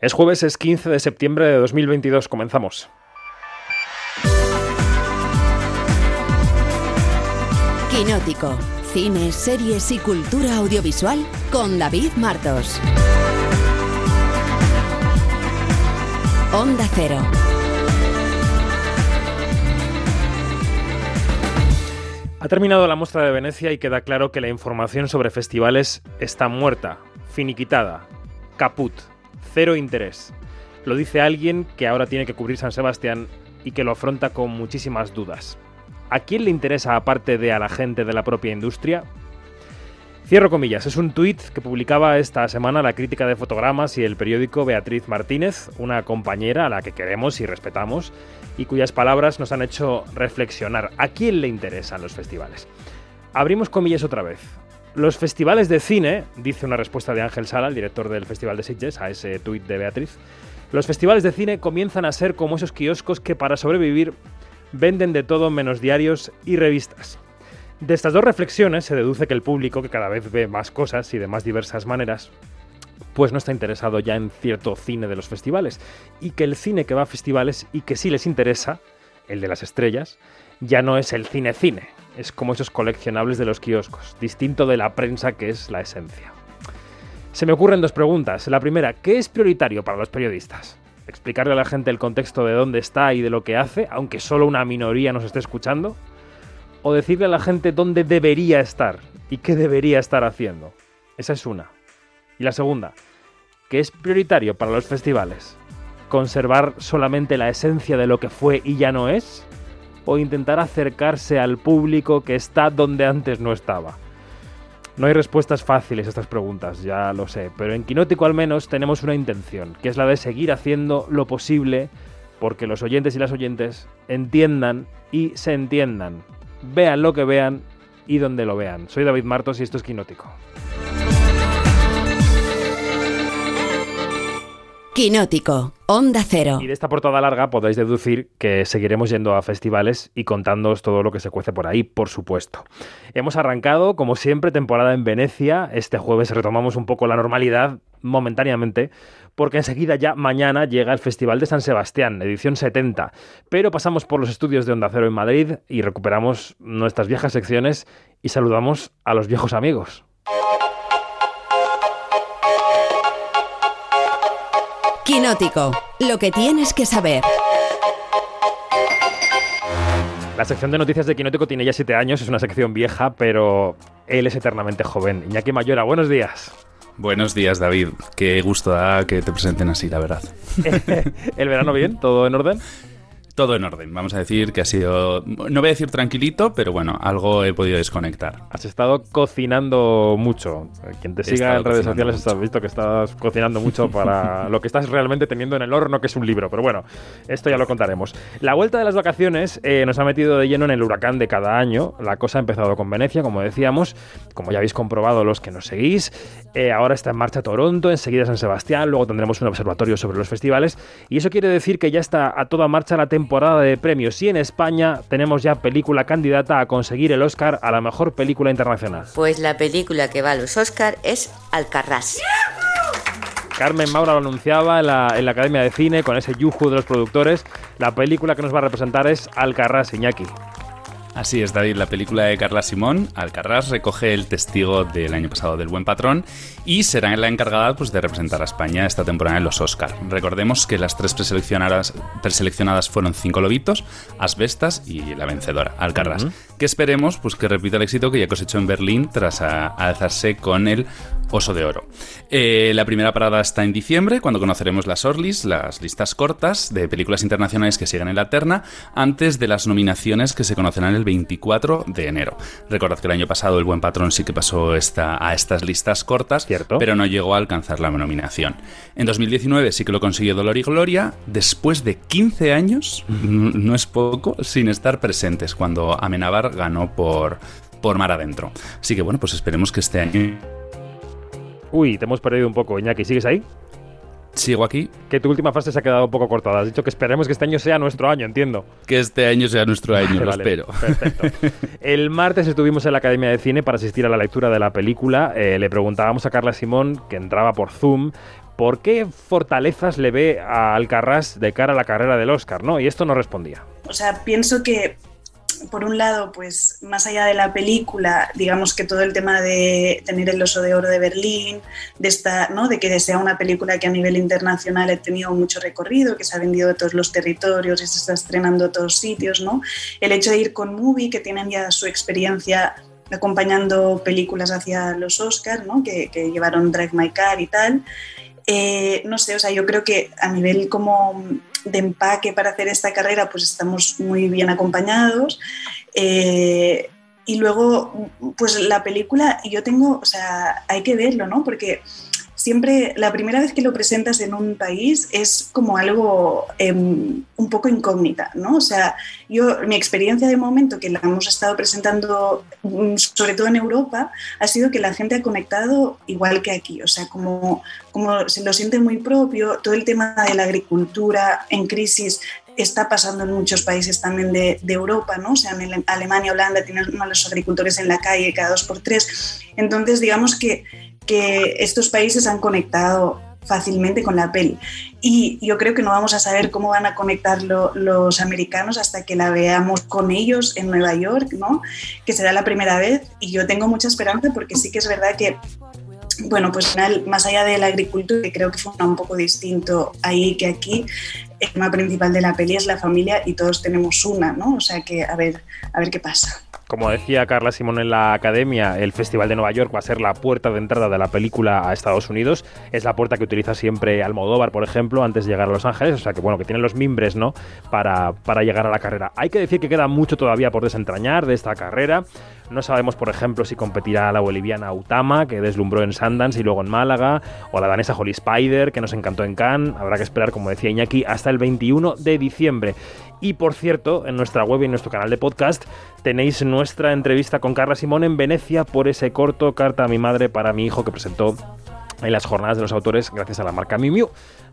Es jueves, es 15 de septiembre de 2022. Comenzamos. Quinótico. Cine, series y cultura audiovisual con David Martos. Onda Cero. Ha terminado la muestra de Venecia y queda claro que la información sobre festivales está muerta, finiquitada, caput cero interés. Lo dice alguien que ahora tiene que cubrir San Sebastián y que lo afronta con muchísimas dudas. ¿A quién le interesa aparte de a la gente de la propia industria? Cierro comillas, es un tuit que publicaba esta semana la crítica de fotogramas y el periódico Beatriz Martínez, una compañera a la que queremos y respetamos y cuyas palabras nos han hecho reflexionar. ¿A quién le interesan los festivales? Abrimos comillas otra vez. Los festivales de cine, dice una respuesta de Ángel Sala, el director del Festival de Sitges, a ese tuit de Beatriz, los festivales de cine comienzan a ser como esos kioscos que para sobrevivir venden de todo menos diarios y revistas. De estas dos reflexiones se deduce que el público, que cada vez ve más cosas y de más diversas maneras, pues no está interesado ya en cierto cine de los festivales, y que el cine que va a festivales y que sí les interesa, el de las estrellas, ya no es el cine-cine, es como esos coleccionables de los kioscos, distinto de la prensa que es la esencia. Se me ocurren dos preguntas. La primera, ¿qué es prioritario para los periodistas? ¿Explicarle a la gente el contexto de dónde está y de lo que hace, aunque solo una minoría nos esté escuchando? ¿O decirle a la gente dónde debería estar y qué debería estar haciendo? Esa es una. Y la segunda, ¿qué es prioritario para los festivales? ¿Conservar solamente la esencia de lo que fue y ya no es? O intentar acercarse al público que está donde antes no estaba? No hay respuestas fáciles a estas preguntas, ya lo sé, pero en Quinótico al menos tenemos una intención, que es la de seguir haciendo lo posible porque los oyentes y las oyentes entiendan y se entiendan, vean lo que vean y donde lo vean. Soy David Martos y esto es Quinótico. Quinótico, Onda Cero. Y de esta portada larga podéis deducir que seguiremos yendo a festivales y contándoos todo lo que se cuece por ahí, por supuesto. Hemos arrancado, como siempre, temporada en Venecia. Este jueves retomamos un poco la normalidad, momentáneamente, porque enseguida ya mañana llega el Festival de San Sebastián, edición 70. Pero pasamos por los estudios de Onda Cero en Madrid y recuperamos nuestras viejas secciones y saludamos a los viejos amigos. Quinótico, lo que tienes que saber. La sección de noticias de Quinótico tiene ya siete años, es una sección vieja, pero él es eternamente joven. Iñaki Mayora, buenos días. Buenos días, David. Qué gusto da que te presenten así, la verdad. ¿El verano bien? ¿Todo en orden? Todo en orden, vamos a decir que ha sido, no voy a decir tranquilito, pero bueno, algo he podido desconectar. Has estado cocinando mucho. Quien te siga en redes sociales has visto que estás cocinando mucho para lo que estás realmente teniendo en el horno, que es un libro. Pero bueno, esto ya lo contaremos. La vuelta de las vacaciones eh, nos ha metido de lleno en el huracán de cada año. La cosa ha empezado con Venecia, como decíamos, como ya habéis comprobado los que nos seguís. Eh, ahora está en marcha Toronto, enseguida San Sebastián, luego tendremos un observatorio sobre los festivales. Y eso quiere decir que ya está a toda marcha la temporada de premios y en España tenemos ya película candidata a conseguir el Oscar a la mejor película internacional. Pues la película que va a los Oscar es Alcarrás. Carmen Maura lo anunciaba en la, en la, Academia de Cine con ese yuju de los productores. La película que nos va a representar es Alcarrás, Iñaki. Así es, David. La película de Carla Simón, Alcarrás, recoge el testigo del año pasado del Buen Patrón y será la encargada pues, de representar a España esta temporada en los Oscar. Recordemos que las tres preseleccionadas, preseleccionadas fueron Cinco Lobitos, Asbestas y la vencedora, Alcarrás. Que esperemos pues, que repita el éxito que ya cosechó en Berlín tras alzarse con el Oso de Oro. Eh, la primera parada está en diciembre, cuando conoceremos las Orlis, las listas cortas de películas internacionales que siguen en la terna, antes de las nominaciones que se conocerán el 24 de enero. Recordad que el año pasado el Buen Patrón sí que pasó esta, a estas listas cortas, ¿Cierto? pero no llegó a alcanzar la nominación. En 2019 sí que lo consiguió Dolor y Gloria, después de 15 años, no es poco, sin estar presentes cuando Ganó por, por Mar Adentro. Así que bueno, pues esperemos que este año Uy, te hemos perdido un poco, Iñaki. ¿Sigues ahí? Sigo aquí. Que tu última frase se ha quedado un poco cortada. Has dicho que esperemos que este año sea nuestro año, entiendo. Que este año sea nuestro año, Vale, lo vale. espero. Perfecto. El martes estuvimos en la Academia de Cine para asistir a la lectura de la película. Eh, le preguntábamos a Carla Simón, que entraba por Zoom, ¿por qué fortalezas le ve a Alcarrás de cara a la carrera del Oscar? ¿no? Y esto no respondía. O sea, pienso que por un lado, pues más allá de la película, digamos que todo el tema de tener el oso de oro de Berlín, de esta, ¿no? de que sea una película que a nivel internacional ha tenido mucho recorrido, que se ha vendido a todos los territorios y se está estrenando a todos sitios, ¿no? El hecho de ir con Movie, que tienen ya su experiencia acompañando películas hacia los Oscars, ¿no? que, que llevaron Drive My Car y tal. Eh, no sé, o sea, yo creo que a nivel como de empaque para hacer esta carrera, pues estamos muy bien acompañados. Eh, y luego, pues la película, yo tengo, o sea, hay que verlo, ¿no? Porque siempre la primera vez que lo presentas en un país es como algo em, un poco incógnita, ¿no? O sea, yo, mi experiencia de momento que la hemos estado presentando, mm, sobre todo en Europa, ha sido que la gente ha conectado igual que aquí, o sea, como, como se lo siente muy propio, todo el tema de la agricultura en crisis está pasando en muchos países también de, de, Europa, ¿no? O sea, en Alemania, Holanda tienen a los agricultores en la calle cada dos por tres. Entonces, digamos que que estos países han conectado fácilmente con la peli. Y yo creo que no vamos a saber cómo van a conectarlo los americanos hasta que la veamos con ellos en Nueva York, ¿no? Que será la primera vez. Y yo tengo mucha esperanza porque sí que es verdad que, bueno, pues más allá de la agricultura, que creo que fue un poco distinto ahí que aquí, el tema principal de la peli es la familia y todos tenemos una, ¿no? O sea que a ver, a ver qué pasa. Como decía Carla Simón en la academia, el Festival de Nueva York va a ser la puerta de entrada de la película a Estados Unidos. Es la puerta que utiliza siempre Almodóvar, por ejemplo, antes de llegar a Los Ángeles. O sea que bueno, que tienen los mimbres, ¿no? Para, para llegar a la carrera. Hay que decir que queda mucho todavía por desentrañar de esta carrera. No sabemos, por ejemplo, si competirá la boliviana Utama, que deslumbró en Sundance y luego en Málaga, o la danesa Holly Spider, que nos encantó en Cannes. Habrá que esperar, como decía Iñaki, hasta el 21 de diciembre. Y por cierto, en nuestra web y en nuestro canal de podcast tenéis nuestra entrevista con Carla Simón en Venecia por ese corto Carta a mi madre para mi hijo que presentó en las jornadas de los autores gracias a la marca Miu Miu.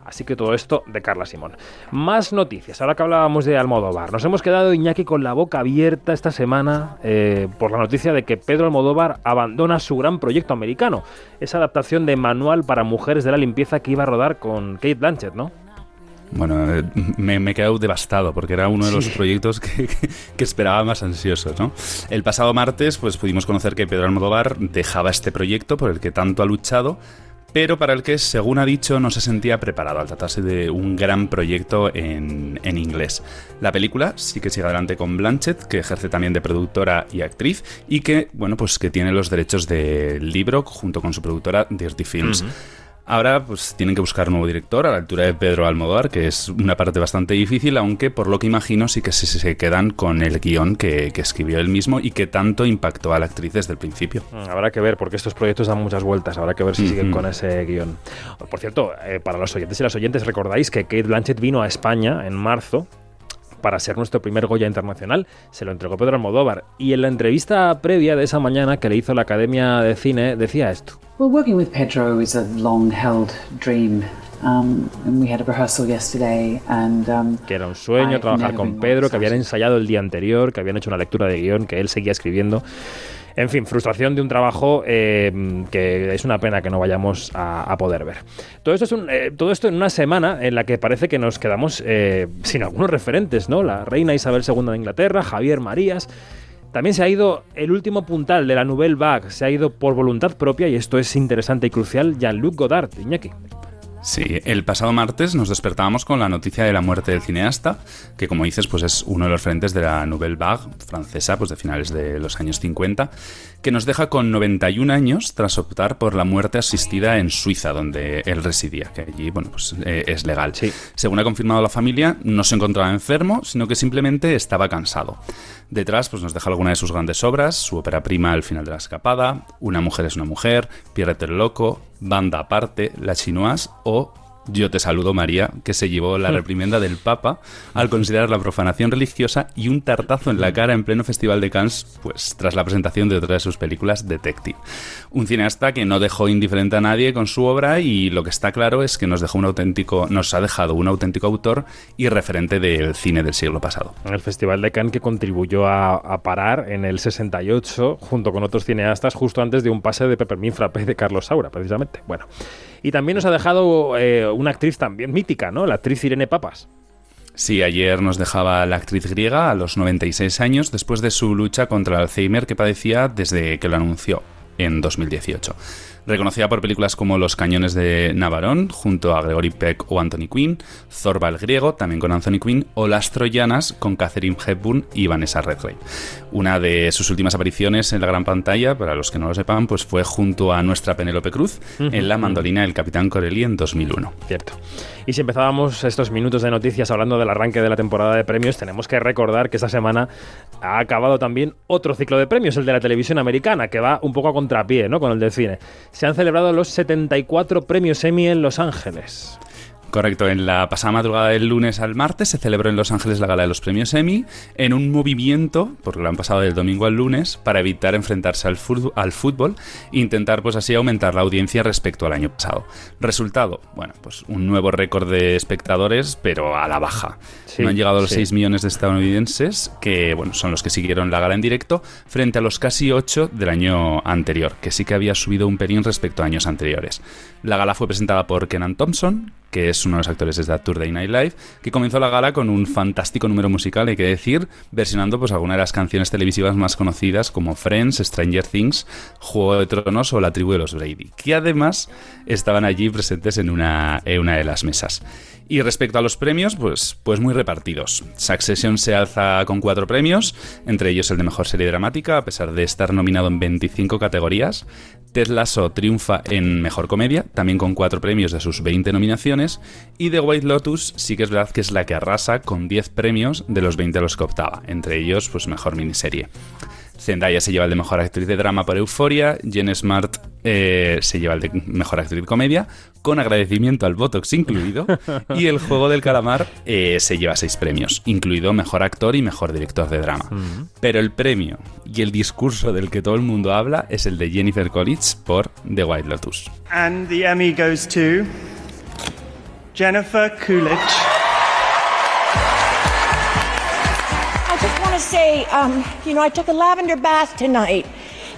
Así que todo esto de Carla Simón. Más noticias. Ahora que hablábamos de Almodóvar, nos hemos quedado Iñaki con la boca abierta esta semana eh, por la noticia de que Pedro Almodóvar abandona su gran proyecto americano, esa adaptación de Manual para Mujeres de la Limpieza que iba a rodar con Kate Blanchett, ¿no? Bueno, eh, me, me, he quedado devastado porque era uno de los proyectos que, esperaba más ansioso. ¿no? El pasado martes pues, pudimos conocer que Pedro Almodóvar dejaba este proyecto por el que tanto ha luchado, pero para el que, según ha dicho, no se sentía preparado al tratarse de un gran proyecto en, en inglés. La película sí que sigue adelante con Blanchett, que ejerce también de productora y actriz, y que, bueno, pues que tiene los derechos del libro junto con su productora Dirty Films. Ahora pues tienen que buscar un nuevo director a la altura de Pedro Almodóvar, que es una parte bastante difícil, aunque por lo que imagino sí que se, quedan con el guion que, escribió él mismo y que tanto impactó a la actriz desde el principio. Mm, habrá que ver, porque estos proyectos dan muchas vueltas, habrá que ver si siguen con ese guion. Por cierto, eh, para los oyentes y las oyentes, recordáis que Kate Blanchett vino a España en marzo para ser nuestro primer Goya internacional. Se lo entregó Pedro Almodóvar. Y en la entrevista previa de esa mañana que le hizo la Academia de Cine decía esto. Well, working with Pedro is a long-held dream. Um, and we had a rehearsal yesterday and, um, que era un sueño trabajar con Pedro, que habían ensayado el día anterior, que habían hecho una lectura de guion, que él seguía escribiendo. En fin, frustración de un trabajo eh, que es una pena que no vayamos a, poder ver. Todo esto, es eh, todo esto en una semana en la que parece que nos quedamos eh, sin algunos referentes, ¿no? La reina Isabel II de Inglaterra, Javier Marías. También se ha ido el último puntal de la Nouvelle Vague, se ha ido por voluntad propia, y esto es interesante y crucial, Jean-Luc Godard, Iñaki. Sí, el pasado martes nos despertábamos con la noticia de la muerte del cineasta, que como dices, pues es uno de los frentes de la Nouvelle Vague francesa, pues de finales de los años 50, que nos deja con 91 años tras optar por la muerte asistida en Suiza, donde él residía, que allí, bueno, pues eh, es legal. Sí. Según ha confirmado la familia, no se encontraba enfermo, sino que simplemente estaba cansado. Detrás pues, nos deja alguna de sus grandes obras, su ópera prima El final de la escapada, Una mujer es una mujer, Pierrette el loco, Banda aparte, La chinoise o yo te saludo, María, que se llevó la reprimenda del Papa al considerar la profanación religiosa y un tartazo en la cara en pleno Festival de Cannes, pues tras la presentación de otra de sus películas, Detective. Un cineasta que no dejó indiferente a nadie con su obra y lo que está claro es que nos dejó un auténtico, nos ha dejado un auténtico autor y referente del cine del siglo pasado. El Festival de Cannes que contribuyó a, parar en el 68 junto con otros cineastas justo antes de un pase de Peppermint Frappé de Carlos Saura, precisamente. Bueno. Y también nos ha dejado eh, una actriz también mítica, ¿no? La actriz Irene Papas. Sí, ayer nos dejaba la actriz griega a los 96 años después de su lucha contra el Alzheimer que padecía desde que lo anunció en 2018 reconocida por películas como Los cañones de Navarón, junto a Gregory Peck o Anthony Quinn, Zorba el griego, también con Anthony Quinn, o Las troyanas, con Catherine Hepburn y Vanessa Redgrave. Una de sus últimas apariciones en la gran pantalla, para los que no lo sepan, pues fue junto a nuestra Penélope Cruz en La mandolina del Capitán Corelli en 2001. Cierto. Y si empezábamos estos minutos de noticias hablando del arranque de la temporada de premios, tenemos que recordar que esta semana ha acabado también otro ciclo de premios, el de la televisión americana, que va un poco a contrapié, ¿no? Con el del cine se han celebrado los 74 premios Emmy en Los Ángeles. Correcto, en la pasada madrugada del lunes al martes se celebró en Los Ángeles la gala de los premios Emmy en un movimiento, porque lo han pasado del domingo al lunes, para evitar enfrentarse al, fútbol, e intentar pues así aumentar la audiencia respecto al año pasado. Resultado, bueno, pues un nuevo récord de espectadores, pero a la baja. no han llegado a los 6 millones de estadounidenses, que bueno, son los que siguieron la gala en directo, frente a los casi 8 del año anterior, que sí que había subido un pelín respecto a años anteriores. La gala fue presentada por Kenan Thompson, que es uno de los actores de Saturday Night Live, que comenzó la gala con un fantástico número musical, hay que decir, versionando pues algunas de las canciones televisivas más conocidas como Friends, Stranger Things, Juego de Tronos o La tribu de los Brady, que además estaban allí presentes en una, en una de las mesas. Y respecto a los premios, pues, pues muy repartidos. Succession se alza con cuatro premios, entre ellos el de mejor serie dramática, a pesar de estar nominado en 25 categorías. Ted Lasso triunfa en mejor comedia, también con cuatro premios de sus 20 nominaciones. Y The White Lotus sí que es verdad que es la que arrasa con 10 premios de los 20 a los que optaba, entre ellos, pues mejor miniserie. Zendaya se lleva el de Mejor Actriz de Drama por Euforia, Jen Smart eh, se lleva el de Mejor Actriz de Comedia, con agradecimiento al Botox incluido, y El Juego del Calamar eh, se lleva seis premios, incluido Mejor Actor y Mejor Director de Drama. Pero el premio y el discurso del que todo el mundo habla es el de Jennifer Coolidge por The White Lotus. And the Emmy goes to Jennifer Coolidge. Um, you know, I took a lavender bath tonight,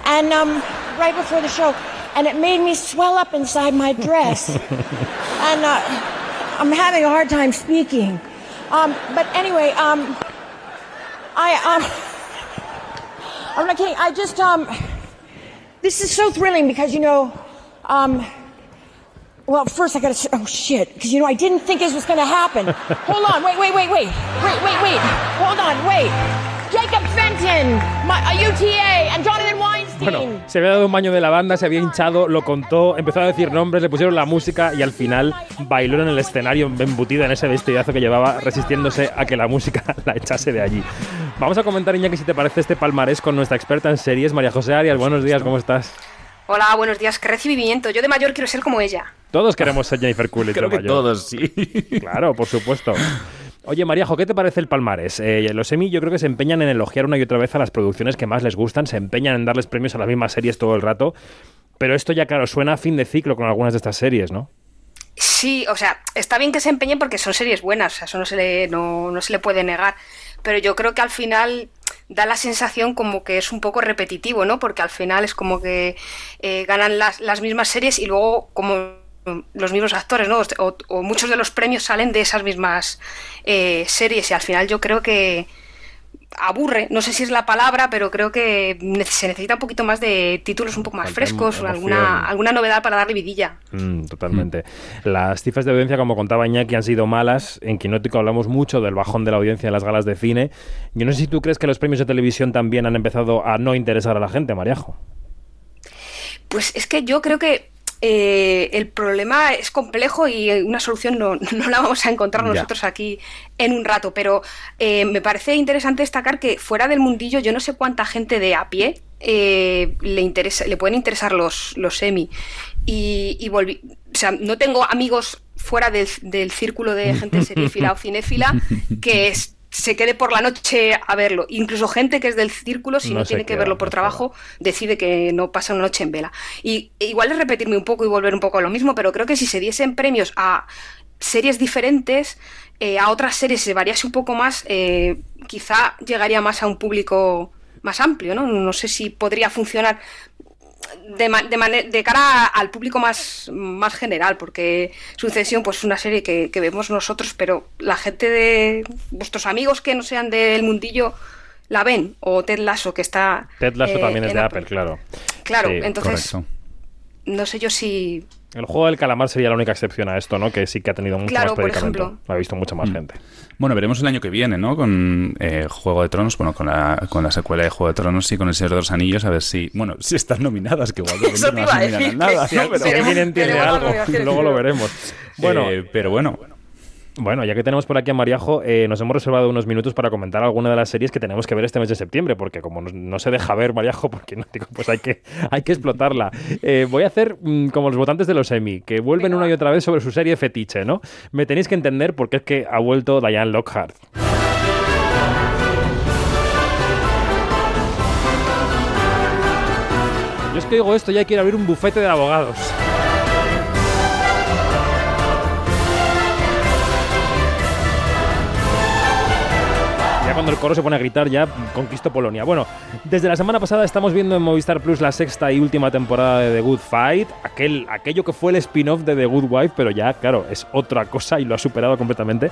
and um, right before the show, and it made me swell up inside my dress, and uh, I'm having a hard time speaking. Um, but anyway, um, I um, I'm not kidding. I just um, this is so thrilling because you know, um. Well, first I gotta. Oh shit! Because you know I didn't think this was gonna happen. Hold on. Wait. Wait. Wait. Wait. Wait. Wait. Wait. Hold on. Wait. Jacob Fenton, UTA, and Jonathan Weinstein. Bueno, se había dado un baño de la banda, se había hinchado, lo contó, empezó a decir nombres, le pusieron la música y al final bailó en el escenario embutida en ese vestidazo que llevaba, resistiéndose a que la música la echase de allí. Vamos a comentar, Iñaki, si te parece este palmarés con nuestra experta en series, María José Arias. Buenos días, ¿cómo estás? Hola, buenos días. Qué recibimiento. Yo de mayor quiero ser como ella. Todos queremos ser Jennifer Coolidge Creo de que todos, sí. Claro, por supuesto. Oye, Maríajo, ¿qué te parece el palmarés? Eh, los Emmy yo creo que se empeñan en elogiar una y otra vez a las producciones que más les gustan, se empeñan en darles premios a las mismas series todo el rato, pero esto ya, claro, suena a fin de ciclo con algunas de estas series, ¿no? Sí, o sea, está bien que se empeñen porque son series buenas, o sea, eso no se le, no, se le puede negar, pero yo creo que al final da la sensación como que es un poco repetitivo, ¿no? Porque al final es como que eh, ganan las, las mismas series y luego como los mismos actores, ¿no? O, muchos de los premios salen de esas mismas eh, series y al final yo creo que aburre, no sé si es la palabra, pero creo que se necesita un poquito más de títulos un poco más frescos, alguna, alguna novedad para darle vidilla. Mm, totalmente. Las cifras de audiencia, como contaba Iñaki, han sido malas. En Quinótico hablamos mucho del bajón de la audiencia en las galas de cine. Yo no sé si tú crees que los premios de televisión también han empezado a no interesar a la gente, Mariajo. Pues es que yo creo que eh, el problema es complejo y una solución no, la vamos a encontrar nosotros aquí en un rato, pero eh, me parece interesante destacar que fuera del mundillo yo no sé cuánta gente de a pie eh, le, interesa, le pueden interesar los, los semi. Y, o sea, no tengo amigos fuera del, del círculo de gente serífila o cinéfila que es se quede por la noche a verlo. Incluso gente que es del círculo, si no, tiene que verlo por trabajo, decide que no pasa una noche en vela. Y e igual es repetirme un poco y volver un poco a lo mismo, pero creo que si se diesen premios a series diferentes, eh, a otras series se variase un poco más, eh, quizá llegaría más a un público más amplio, ¿no? No sé si podría funcionar de, de, cara al público más, más general, porque Sucesión pues, es una serie que, vemos nosotros, pero la gente de vuestros amigos que no sean del mundillo la ven, o Ted Lasso, que está... Ted Lasso eh, también es de Apple, claro. Claro, entonces... No sé yo si el juego del calamar sería la única excepción a esto, ¿no? Que sí que ha tenido mucho más predicamento. Lo ha visto mucha más mm. gente. Bueno, veremos el año que viene, ¿no? Con eh, Juego de Tronos, bueno, con la, con la secuela de Juego de Tronos y con El Señor de los Anillos, a ver si, bueno, si están nominadas, que igual no, no nada, ¿no? Pero si alguien entiende algo, luego lo veremos. Bueno, eh, pero bueno. Bueno, ya que tenemos por aquí a Mariajo, eh, nos hemos reservado unos minutos para comentar alguna de las series que tenemos que ver este mes de septiembre, porque como no, se deja ver Mariajo, porque no digo, pues hay que, hay que explotarla. Eh, voy a hacer mm, como los votantes de los Emmy, que vuelven una y otra vez sobre su serie fetiche, ¿no? Me tenéis que entender porque es que ha vuelto Diane Lockhart. Yo es que digo esto, ya quiero abrir un bufete de abogados. Cuando el coro se pone a gritar ya conquisto Polonia. Bueno, desde la semana pasada estamos viendo en Movistar Plus la sexta y última temporada de The Good Fight, aquel, aquello que fue el spin-off de The Good Wife, pero ya, claro, es otra cosa y lo ha superado completamente.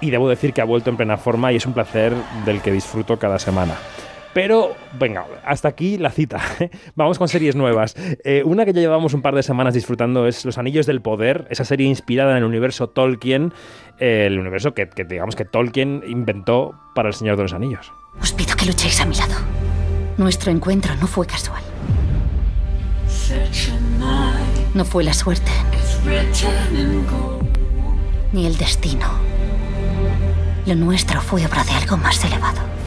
Y debo decir que ha vuelto en plena forma y es un placer del que disfruto cada semana. Pero venga, hasta aquí la cita. Vamos con series nuevas. Eh, una que ya llevamos un par de semanas disfrutando es Los Anillos del Poder, esa serie inspirada en el universo Tolkien, el universo que, digamos que Tolkien inventó para El Señor de los Anillos. Os pido que luchéis a mi lado. Nuestro encuentro no fue casual. No fue la suerte. Ni el destino. Lo nuestro fue obra de algo más elevado.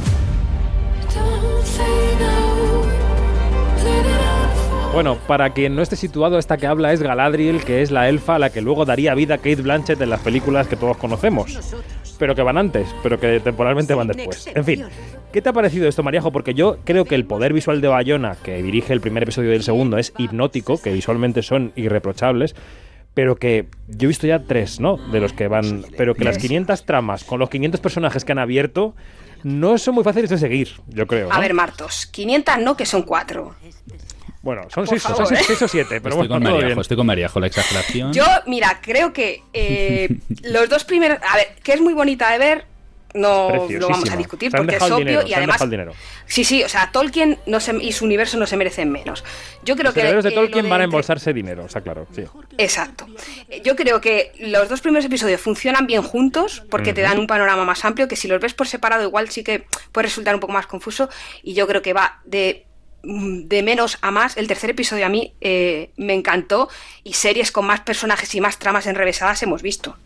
Bueno, para quien no esté situado, esta que habla es Galadriel, que es la elfa a la que luego daría vida Kate Blanchett en las películas que todos conocemos. Pero que van antes, pero que temporalmente van después. En fin, ¿qué te ha parecido esto, Mariajo? Porque yo creo que el poder visual de Bayona, que dirige el primer episodio del segundo, es hipnótico, que visualmente son irreprochables pero que yo he visto ya tres, ¿no? De los que van, pero que las 500 tramas con los 500 personajes que han abierto no son muy fáciles de seguir, yo creo. A ver, Martos, 500 no, que son cuatro. Bueno, son seis, o siete, pero estoy con Mariajo, estoy con Mariajo, la exageración. Yo, mira, creo que eh, los dos primeros. A ver, que es muy bonita de ver, no lo vamos a discutir porque es obvio y además sí sí o sea Tolkien no se, y su universo no se merecen menos. Yo creo los que los de Tolkien van a embolsarse dinero o sea claro sí. Exacto. Yo creo que los dos primeros episodios funcionan bien juntos porque te dan un panorama más amplio que si los ves por separado igual sí que puede resultar un poco más confuso y yo creo que va de de menos a más, el tercer episodio a mí eh, me encantó y series con más personajes y más tramas enrevesadas hemos visto.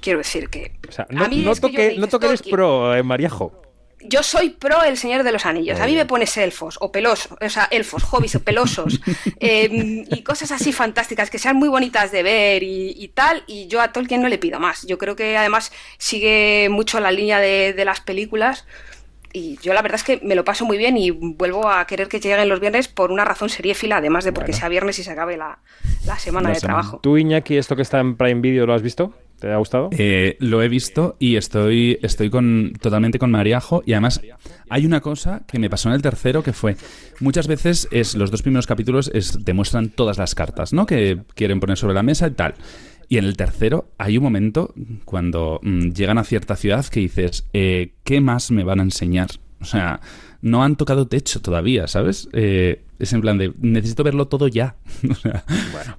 Quiero decir que. no, eres pro, eh, Mariajo. Yo soy pro El Señor de los Anillos. A mí me pones elfos o pelosos, o sea, elfos, hobbies o pelosos em, y cosas así fantásticas que sean muy bonitas de ver y, tal. Y yo a Tolkien no le pido más. Yo creo que además sigue mucho la línea de, las películas y yo la verdad es que me lo paso muy bien y vuelvo a querer que lleguen los viernes por una razón seriéfila, además de porque sea viernes y se acabe la, semana de trabajo. ¿Tú, Iñaki, esto que está en Prime Video, lo has visto? ¿Te ha gustado? Eh, lo he visto y estoy, estoy con, totalmente con Mariajo. Y además, hay una cosa que me pasó en el tercero que fue. Muchas veces es los dos primeros capítulos es, demuestran todas las cartas, ¿no? Que quieren poner sobre la mesa y tal. Y en el tercero hay un momento cuando mm, llegan a cierta ciudad que dices, eh, ¿qué más me van a enseñar? O sea, no han tocado techo todavía, ¿sabes? Eh, es en plan de, necesito verlo todo ya.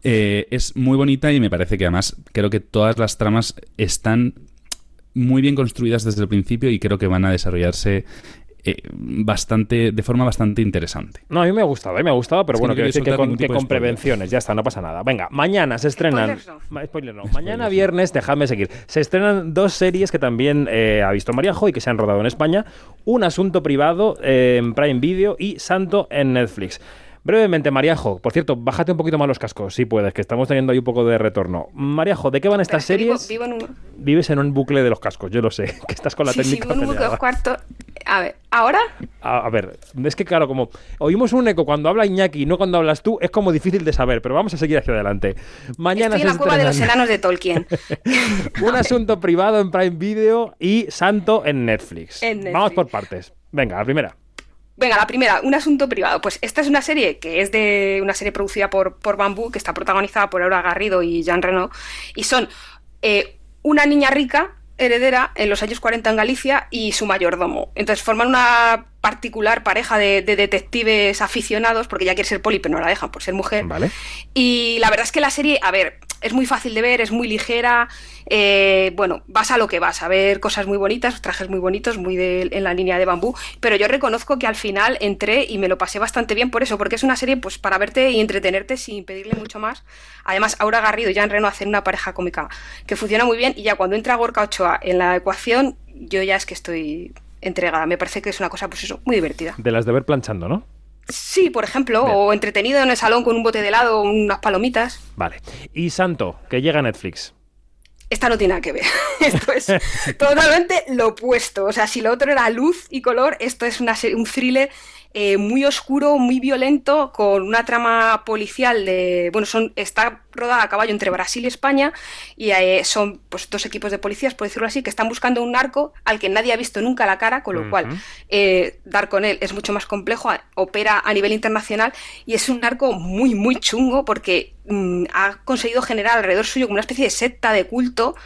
Eh, es muy bonita y me parece que además creo que todas las tramas están muy bien construidas desde el principio y creo que van a desarrollarse eh, bastante de forma bastante interesante. No, a mí me ha gustado, a mí me ha gustado, pero bueno, quiero decir que con, prevenciones, ya está, no pasa nada. Venga, mañana se estrenan... Mañana viernes, dejadme seguir, se estrenan dos series que también eh, ha visto Mariajo y que se han rodado en España. Un asunto privado eh, en Prime Video y Santo en Netflix. Brevemente, Mariajo, por cierto, bájate un poquito más los cascos, si puedes, que estamos teniendo ahí un poco de retorno. Mariajo, ¿de qué van estas series? Vives en un bucle de los cascos, yo lo sé, que estás con la técnica. Sí, en un bucle de cuarto. A ver, ¿ahora? A, ver, es que claro, como oímos un eco cuando habla Iñaki y no cuando hablas tú, es como difícil de saber, pero vamos a seguir hacia adelante. Mañana Estoy en la cueva de los enanos de Tolkien. un asunto privado en Prime Video y Santo en Netflix. Vamos por partes. Venga, la primera. Venga, la primera, un asunto privado. Pues esta es una serie que es de una serie producida por, por Bambú, que está protagonizada por Aura Garrido y Jean Reno, y son eh, una niña rica heredera en los años 40 en Galicia y su mayordomo. Entonces forman una particular pareja de, detectives aficionados, porque ya quiere ser poli, pero no la dejan por ser mujer. Vale. Y la verdad es que la serie, a ver, es muy fácil de ver, es muy ligera. Eh, bueno, vas a lo que vas, a ver cosas muy bonitas, trajes muy bonitos, muy en la línea de bambú. Pero yo reconozco que al final entré y me lo pasé bastante bien por eso, porque es una serie pues para verte y entretenerte sin pedirle mucho más. Además, Aura Garrido y Jan Reno hacen una pareja cómica que funciona muy bien. Y ya cuando entra Gorka Ochoa en la ecuación, yo ya es que estoy entregada. Me parece que es una cosa, pues eso, muy divertida. De las de ver planchando, ¿no? Sí, por ejemplo, o entretenido en el salón con un bote de helado o unas palomitas. Vale. Y Santo, que llega a Netflix. Esta no tiene nada que ver. Esto es totalmente lo opuesto. O sea, si lo otro era luz y color, esto es una un thriller eh, muy oscuro, muy violento, con una trama policial de. Bueno, son, está rodada a caballo entre Brasil y España, y eh, son pues, dos equipos de policías, por decirlo así, que están buscando un narco al que nadie ha visto nunca la cara, con lo cual eh, dar con él es mucho más complejo, opera a nivel internacional y es un narco muy, muy chungo porque mm, ha conseguido generar alrededor suyo como una especie de secta de culto.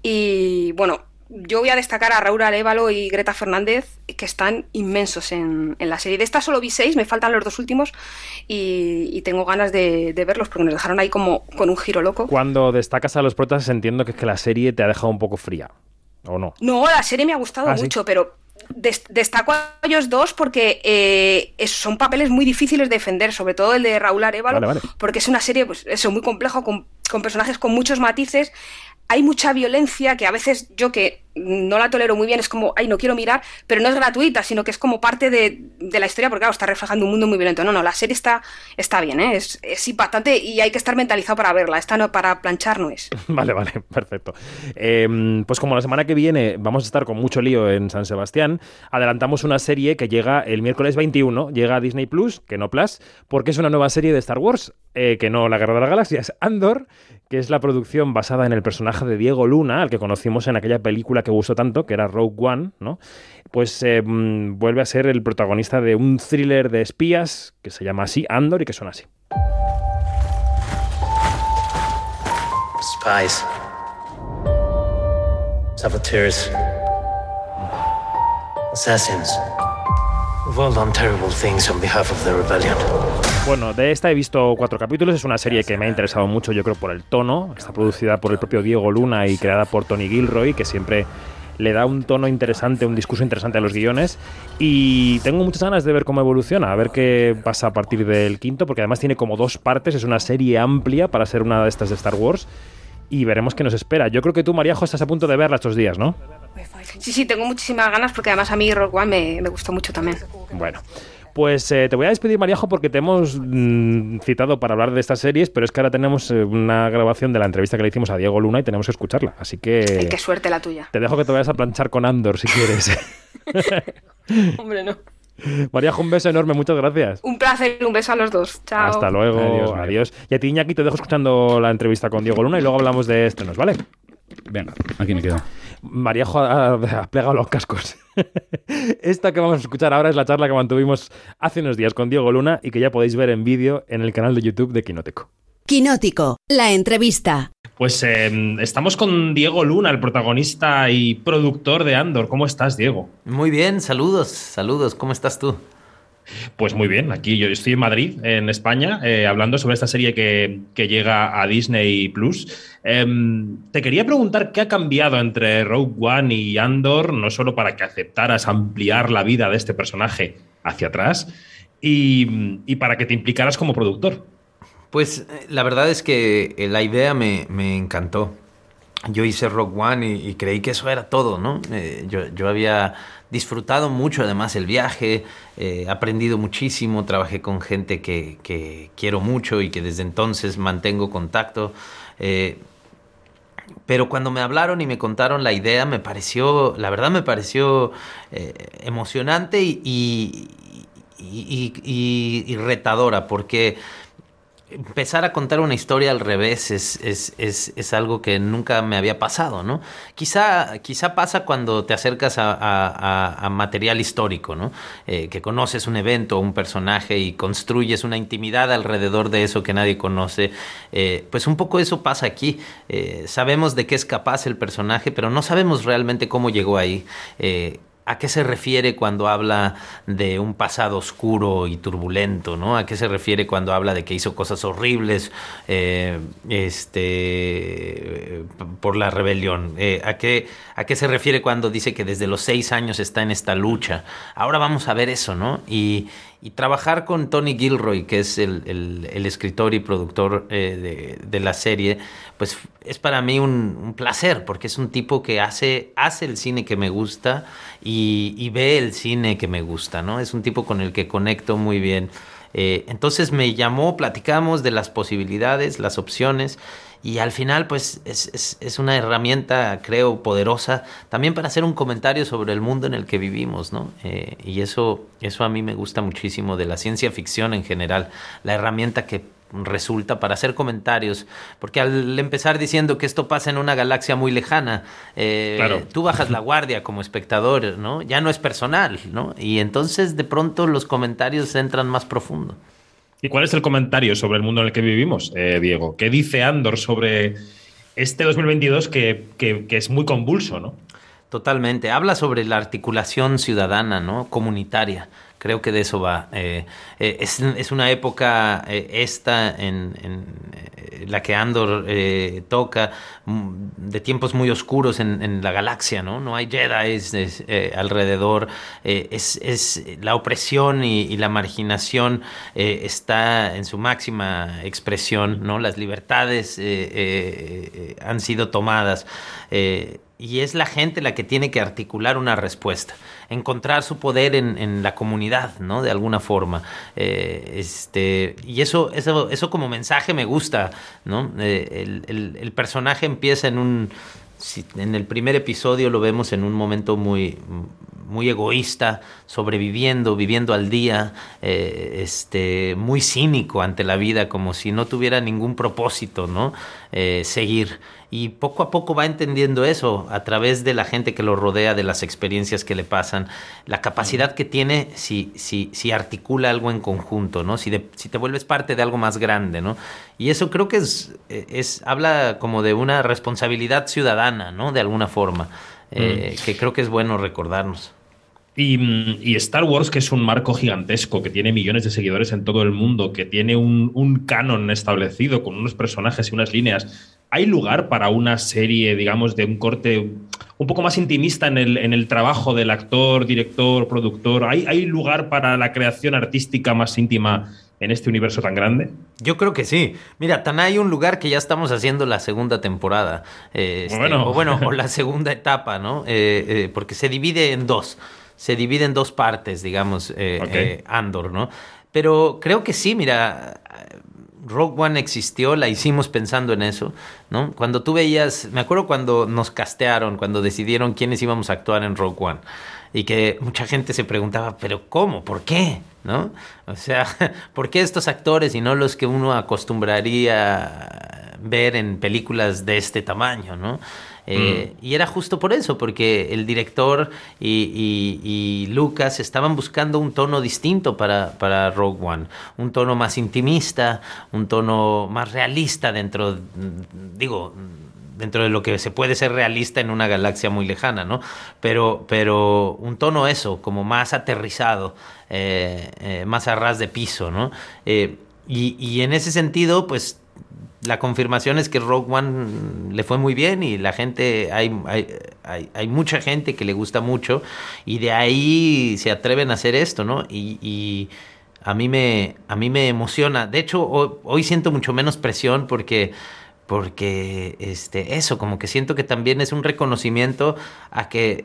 Y bueno, yo voy a destacar a Raúl Arevalo y Greta Fernández, que están inmensos en, la serie. De esta solo vi seis, me faltan los dos últimos y, tengo ganas de, verlos porque nos dejaron ahí como con un giro loco. Cuando destacas a los protas entiendo que, es que la serie te ha dejado un poco fría, ¿o no? No, la serie me ha gustado ah, mucho, pero destaco a ellos dos porque eh, son papeles muy difíciles de defender, sobre todo el de Raúl Arevalo, porque es una serie, pues eso, muy complejo, con, con personajes con muchos matices hay mucha violencia que a veces yo que no la tolero muy bien, es como, ay, no quiero mirar, pero no es gratuita, sino que es como parte de, la historia, porque claro, está reflejando un mundo muy violento. No, no, la serie está, está bien, ¿eh? es, es impactante y hay que estar mentalizado para verla. Esta no, para planchar no es. Vale, vale, perfecto. Em, pues como la semana que viene vamos a estar con mucho lío en San Sebastián, adelantamos una serie que llega el miércoles 21, llega a Disney Plus, que no Plus, porque es una nueva serie de Star Wars, eh, que no La Guerra de las Galaxias, Andor, que es la producción basada en el personaje de Diego Luna, al que conocimos en aquella película que gustó tanto, que era Rogue One, ¿no? Pues mm, vuelve a ser el protagonista de un thriller de espías que se llama así, Andor, y que suena así. Spies. Saboteurs. Assassins. Bueno, de esta he visto cuatro capítulos. Es una serie que me ha interesado mucho, yo creo, por el tono. Está producida por el propio Diego Luna y creada por Tony Gilroy, que siempre le da un tono interesante, un discurso interesante a los guiones. Y tengo muchas ganas de ver cómo evoluciona, a ver qué pasa a partir del quinto, porque además tiene como dos partes. Es una serie amplia para ser una de estas de Star Wars. Y veremos qué nos espera. Yo creo que tú, Maríajo, estás a punto de verla estos días, ¿no? Sí, sí, tengo muchísimas ganas porque además a mí Rock One me, gustó mucho también. Bueno. Pues eh, te voy a despedir, Mariajo, porque te hemos mm, citado para hablar de estas series, pero es que ahora tenemos eh, una grabación de la entrevista que le hicimos a Diego Luna y tenemos que escucharla. Así que. qué suerte la tuya. Te dejo que te vayas a planchar con Andor si quieres. Hombre, no. Mariajo, un beso enorme, muchas gracias. Un placer, un beso a los dos. Chao. Hasta luego, adiós. Y a ti, Iñaki, te dejo escuchando la entrevista con Diego Luna y luego hablamos de estrenos, ¿vale? Venga, aquí me quedo. Maríajo ha, plegado los cascos. Esta que vamos a escuchar ahora es la charla que mantuvimos hace unos días con Diego Luna y que ya podéis ver en vídeo en el canal de YouTube de Quinótico. Quinótico, la entrevista. Pues em, estamos con Diego Luna, el protagonista y productor de Andor. ¿Cómo estás, Diego? Muy bien, saludos, saludos. ¿Cómo estás tú? Pues muy bien, aquí yo estoy en Madrid, en España, eh, hablando sobre esta serie que, llega a Disney Plus. Em, te quería preguntar qué ha cambiado entre Rogue One y Andor, no solo para que aceptaras ampliar la vida de este personaje hacia atrás, y, para que te implicaras como productor. Pues eh, la verdad es que eh, la idea me, encantó. Yo hice Rogue One y, creí que eso era todo, ¿no? yo, yo había disfrutado mucho además el viaje, he aprendido muchísimo, trabajé con gente que, quiero mucho y que desde entonces mantengo contacto. Eh, pero cuando me hablaron y me contaron la idea, me pareció, la verdad me pareció eh, emocionante y, y, retadora, porque empezar a contar una historia al revés es, es, es, es, algo que nunca me había pasado, ¿no? Quizá, quizá pasa cuando te acercas a, material histórico, ¿no? Eh, que conoces un evento o un personaje y construyes una intimidad alrededor de eso que nadie conoce. Eh, pues un poco eso pasa aquí. Eh, sabemos de qué es capaz el personaje, pero no sabemos realmente cómo llegó ahí. ¿A qué se refiere cuando habla de un pasado oscuro y turbulento? ¿no? ¿A qué se refiere cuando habla de que hizo cosas horribles eh, este, por la rebelión? Eh, ¿a, qué, ¿A qué se refiere cuando dice que desde los seis años está en esta lucha? Ahora vamos a ver eso, ¿no? Y, trabajar con Tony Gilroy, que es el, escritor y productor eh, de, la serie, pues es para mí un, placer, porque es un tipo que hace, hace el cine que me gusta y, ve el cine que me gusta, ¿no? Es un tipo con el que conecto muy bien. Eh, entonces me llamó, platicamos de las posibilidades, las opciones y al final pues es, es, una herramienta creo poderosa también para hacer un comentario sobre el mundo en el que vivimos no eh, y eso eso a mí me gusta muchísimo de la ciencia ficción en general la herramienta que resulta para hacer comentarios, porque al empezar diciendo que esto pasa en una galaxia muy lejana, eh, tú bajas la guardia como espectador, ¿no? Ya no es personal, ¿no? Y entonces de pronto los comentarios entran más profundo. ¿Y cuál es el comentario sobre el mundo en el que vivimos, eh, Diego? ¿Qué dice Andor sobre este 2022 que, que, es muy convulso, ¿no? Totalmente. Habla sobre la articulación ciudadana, ¿no? Comunitaria. Creo que de eso va. Eh, eh, es, una época esta en, la que Andor toca mm, de tiempos muy oscuros en, la galaxia, ¿no? No hay Jedi alrededor. es, la opresión y, la marginación está en su máxima expresión, ¿no? Las libertades han sido tomadas y es la gente la que tiene que articular una respuesta, encontrar su poder en, la comunidad, ¿no? De alguna forma. Eh, este, y eso, eso, eso como mensaje me gusta, ¿no? Eh, el, personaje empieza en un... en el primer episodio lo vemos en un momento muy, muy egoísta, sobreviviendo, viviendo al día, eh, este, muy cínico ante la vida, como si no tuviera ningún propósito, ¿no? seguir y poco a poco va entendiendo eso a través de la gente que lo rodea, de las experiencias que le pasan, la capacidad que tiene si, si, si articula algo en conjunto, ¿no? Si, si te vuelves parte de algo más grande, ¿no? Y eso creo que es, es habla como de una responsabilidad ciudadana, ¿no? De alguna forma, eh, que creo que es bueno recordarnos. Y, Star Wars, que es un marco gigantesco, que tiene millones de seguidores en todo el mundo, que tiene un, un canon establecido con unos personajes y unas líneas ¿Hay lugar para una serie, digamos, de un corte un poco más intimista en el, en el trabajo del actor, director, productor? ¿Hay, ¿Hay lugar para la creación artística más íntima en este universo tan grande? Yo creo que sí. Mira, tan hay un lugar que ya estamos haciendo la segunda temporada. Este, bueno. O bueno, o la segunda etapa, ¿no? Eh, eh, porque se divide en dos. Se divide en dos partes, digamos, eh, Andor, ¿no? Pero creo que sí, mira, Rogue One existió, la hicimos pensando en eso, ¿no? Cuando tú veías, me acuerdo cuando nos castearon, cuando decidieron quiénes íbamos a actuar en Rogue One, y que mucha gente se preguntaba, pero ¿cómo? ¿Por qué? ¿No? O sea, ¿por qué estos actores y no los que uno acostumbraría ver en películas de este tamaño, ¿no? Eh, mm. Y era justo por eso, porque el director y, Lucas estaban buscando un tono distinto para, para, Rogue One, un tono más intimista, un tono más realista dentro, digo, dentro de lo que se puede ser realista en una galaxia muy lejana, ¿no? Pero, pero un tono eso, como más aterrizado, eh, eh, más a ras de piso, ¿no? y, y en ese sentido, pues la confirmación es que Rogue One le fue muy bien y la gente, hay, hay, hay, mucha gente que le gusta mucho y de ahí se atreven a hacer esto, ¿no? Y, a, mí me, a mí me emociona. De hecho, hoy, siento mucho menos presión porque porque este eso como que siento que también es un reconocimiento a que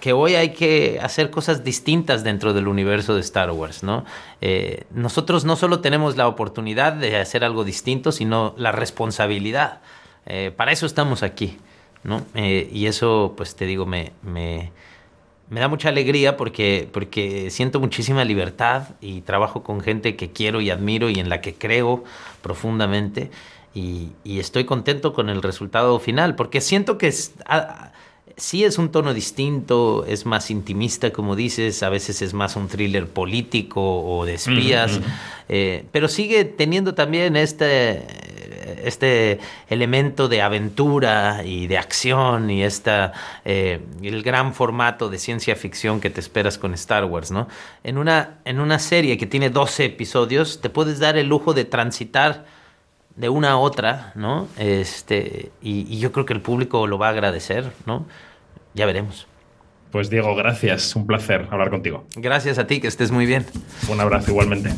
que hoy hay que hacer cosas distintas dentro del universo de Star Wars, ¿no? Eh, nosotros no solo tenemos la oportunidad de hacer algo distinto, sino la responsabilidad. Eh, para eso estamos aquí, ¿no? Eh, y eso, pues te digo, me, me, da mucha alegría porque, porque siento muchísima libertad y trabajo con gente que quiero y admiro y en la que creo profundamente. Y, y estoy contento con el resultado final porque siento que es, sí es un tono distinto, es más intimista, como dices, a veces es más un thriller político o de espías, eh, pero sigue teniendo también este, este elemento de aventura y de acción y esta, eh, el gran formato de ciencia ficción que te esperas con Star Wars, ¿no? En una, en una serie que tiene 12 episodios, te puedes dar el lujo de transitar de una a otra, ¿no? Este, y, y, yo creo que el público lo va a agradecer, ¿no? Ya veremos. Pues Diego, gracias. Un placer hablar contigo. Gracias a ti, que estés muy bien. Un abrazo igualmente.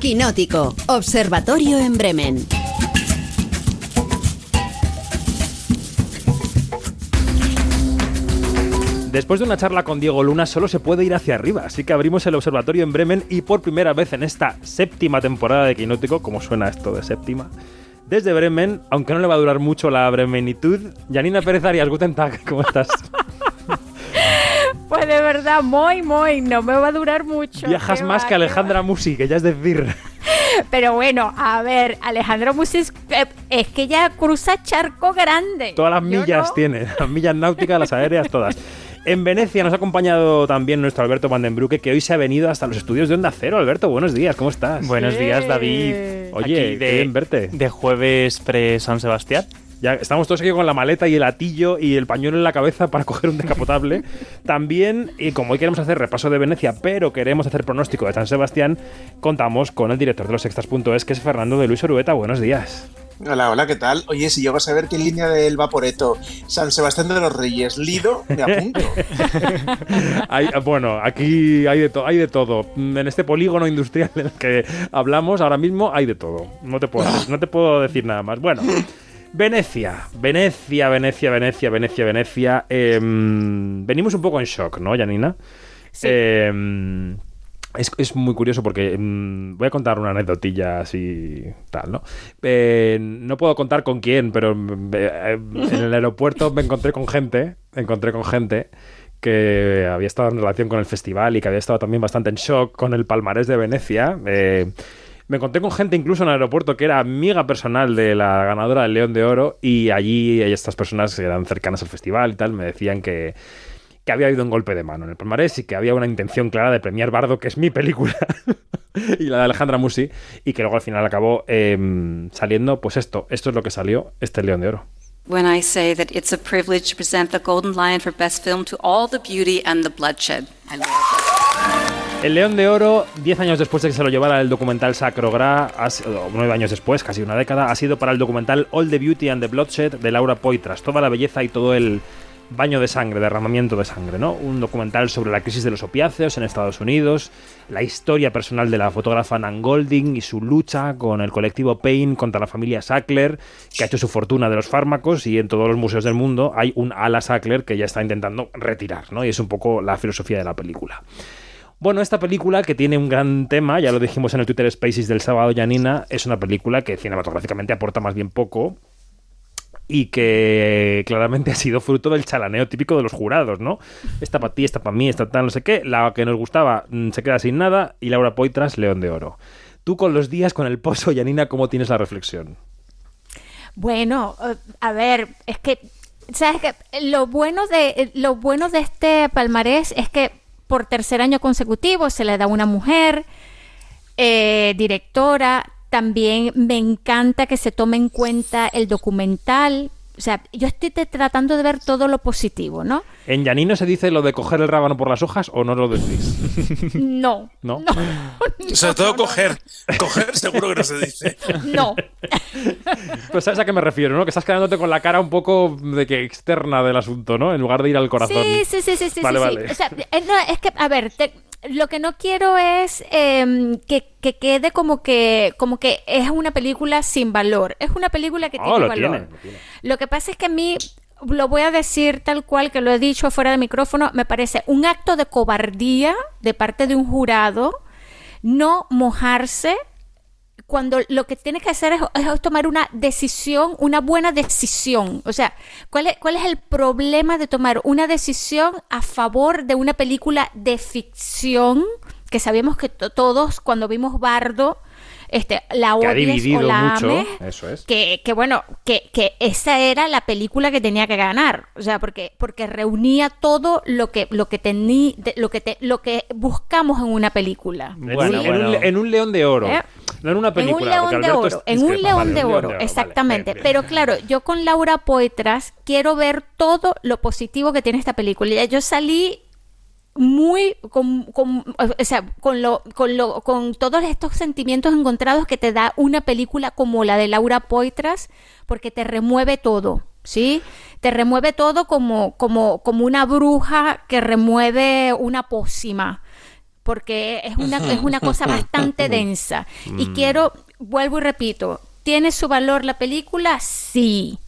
Quinótico, Observatorio en Bremen. Después de una charla con Diego Luna solo se puede ir hacia arriba, así que abrimos el observatorio en Bremen y por primera vez en esta séptima temporada de Quinótico, como suena esto de séptima, desde Bremen, aunque no le va a durar mucho la bremenitud, Janina Pérez Arias, Guten Tag, ¿cómo estás? Pues de verdad, muy, muy, no me va a durar mucho. Viajas más que Alejandra Musi, que ya es decir. Pero bueno, a ver, Alejandra Musi es, que ya cruza charco grande. Todas las millas tiene, las millas náuticas, las aéreas, todas. En Venecia nos ha acompañado también nuestro Alberto Vandenbrucke, que hoy se ha venido hasta los estudios de Onda Cero. Alberto, buenos días, ¿cómo estás? Buenos días, David. Oye, de, bien verte. De jueves pre-San Sebastián. Ya estamos todos aquí con la maleta y el atillo y el pañuelo en la cabeza para coger un decapotable. También, y como hoy queremos hacer repaso de Venecia, pero queremos hacer pronóstico de San Sebastián, contamos con el director de los extras.es, que es Fernando de Luis Orueta. Buenos días. Hola, hola, ¿qué tal? Oye, si llego a saber qué línea del Vaporeto, San Sebastián de los Reyes, Lido, me apunto. bueno, aquí hay de, hay de todo. En este polígono industrial en el que hablamos ahora mismo hay de todo. No te puedo, no te puedo decir nada más. Bueno. Venecia, Venecia, Venecia, Venecia, Venecia, Venecia. Em, venimos un poco en shock, ¿no, Janina? Sí. Em, es, muy curioso porque mm, voy a contar una anécdotilla así tal, ¿no? Eh, no puedo contar con quién, pero mm, eh, en el aeropuerto me encontré con gente, encontré con gente que había estado en relación con el festival y que había estado también bastante en shock con el palmarés de Venecia. Eh, me encontré con gente incluso en el aeropuerto que era amiga personal de la ganadora del León de Oro y allí estas personas que eran cercanas al festival y tal me decían que que había habido un golpe de mano en el palmarés y que había una intención clara de premiar Bardo, que es mi película, y la de Alejandra Musi, y que luego al final acabó eh, saliendo, pues esto, esto es lo que salió, este León de Oro. When I say that it's a privilege to present the Golden Lion for Best Film to all the beauty and the bloodshed. I love it. El León de Oro, diez años después de que se lo llevara el documental Sacro Gra, nueve años después, casi una década, ha sido para el documental All the Beauty and the Bloodshed de Laura Poitras. Toda la belleza y todo el Baño de sangre, derramamiento de sangre, ¿no? Un documental sobre la crisis de los opiáceos en Estados Unidos, la historia personal de la fotógrafa Nan Golding y su lucha con el colectivo Pain contra la familia Sackler, que ha hecho su fortuna de los fármacos y en todos los museos del mundo hay un ala Sackler que ya está intentando retirar, ¿no? Y es un poco la filosofía de la película. Bueno, esta película que tiene un gran tema, ya lo dijimos en el Twitter Spaces del sábado, Janina, es una película que cinematográficamente aporta más bien poco, y que claramente ha sido fruto del chalaneo típico de los jurados, ¿no? Esta para ti, esta para mí, esta tal, no sé qué. La que nos gustaba mm, se queda sin nada y Laura Poitras, León de Oro. Tú con los días, con el pozo, Yanina, ¿cómo tienes la reflexión? Bueno, eh, a ver, es que, ¿sabes qué? Lo bueno de, eh, lo bueno de este palmarés es que por tercer año consecutivo se le da una mujer eh, directora, también me encanta que se tome en cuenta el documental. O sea, yo estoy tratando de ver todo lo positivo, ¿no? ¿En Yanino se dice lo de coger el rábano por las hojas o no lo decís? No. ¿No? Sobre todo coger. Coger seguro que no se dice. No. Pues sabes a qué me refiero, ¿no? Que estás quedándote con la cara un poco de que externa del asunto, ¿no? En lugar de ir al corazón. Sí, sí, sí, sí, sí. Vale, sí, vale. O sea, eh, no, es que, a ver, te, lo que no quiero es eh, que, que, quede como que, como que es una película sin valor. Es una película que Oh, tiene lo valor. tiene, lo tiene. Lo que pasa es que a mí, lo voy a decir tal cual que lo he dicho fuera de micrófono, me parece un acto de cobardía de parte de un jurado no mojarse cuando lo que tienes que hacer es, es tomar una decisión, una buena decisión. O sea, ¿cuál es, ¿cuál es el problema de tomar una decisión a favor de una película de ficción? Que sabíamos que to- todos cuando vimos Bardo, este, la Que ha dividido o la mucho, ames, eso es. que, que bueno, que, que esa era la película que tenía que ganar. O sea, porque, porque reunía todo lo que, lo que tení, lo que te- lo que buscamos en una película. En, un, en un- en un león de oro. ¿Eh? No en una película. en un león de oro, en un león de oro, vale, exactamente. bien, bien. Pero claro, yo con Laura Poitras quiero ver todo lo positivo que tiene esta película. Ya Yo salí muy con, con- o sea, con lo, con lo, con todos estos sentimientos encontrados que te da una película como la de Laura Poitras, porque te remueve todo, ¿sí? Te remueve todo como, como, como una bruja que remueve una pócima porque es una, es una cosa bastante densa. Y Mm. quiero, vuelvo y repito, ¿tiene su valor la película? Sí.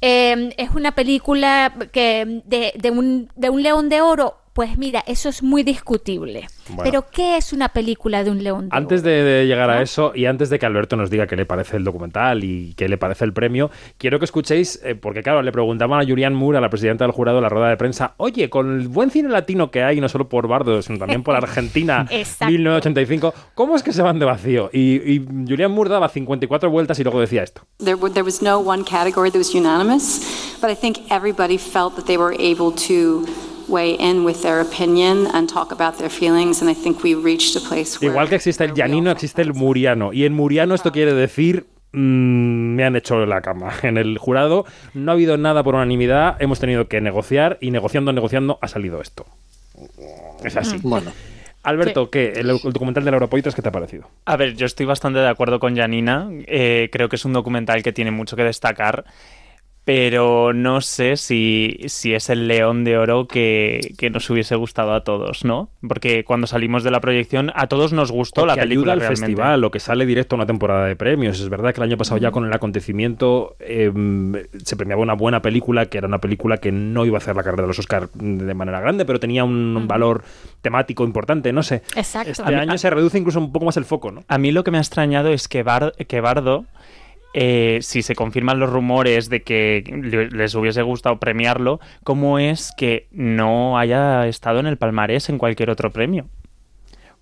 Eh, es una película que de, de un, de un león de oro. Pues mira, eso es muy discutible. Bueno. Pero ¿qué es una película de un león de Antes de, de llegar a eso y antes de que Alberto nos diga qué le parece el documental y qué le parece el premio, quiero que escuchéis, eh, porque claro, le preguntaban a Julianne Moore, a la presidenta del jurado de la rueda de prensa, oye, con el buen cine latino que hay, no solo por Bardo, sino también por Argentina Exacto. 1985, ¿cómo es que se van de vacío? Y, y Julianne Moore daba 54 vueltas y luego decía esto. There was no one category that was unanimous, but I think everybody felt that they were able to weigh in with their opinion and talk about their feelings, and I think we reached a place where Igual que existe el llanino, existe el muriano. Y en muriano esto quiere decir... mm, me han hecho la cama. En el jurado no ha habido nada por unanimidad, hemos tenido que negociar y negociando, negociando ha salido esto. Es así. Bueno. Alberto, ¿qué? El, el documental de Laura Poitras, ¿qué te ha parecido? A ver, yo estoy bastante de acuerdo con Janina. Eh, creo que es un documental que tiene mucho que destacar. Pero no sé si, si es el león de oro que, que nos hubiese gustado a todos, ¿no? Porque cuando salimos de la proyección, a todos nos gustó O la que película ayuda al realmente. festival o que sale directo a una temporada de premios. Es verdad que el año pasado ya con el acontecimiento eh, se premiaba una buena película, que era una película que no iba a hacer la carrera de los Oscar de manera grande, pero tenía un valor temático importante, no sé. Exacto. Este A mí- año se reduce incluso un poco más el foco, ¿no? A mí lo que me ha extrañado es que, Bar- que Bardo, eh, si se confirman los rumores de que le- les hubiese gustado premiarlo, ¿cómo es que no haya estado en el palmarés en cualquier otro premio?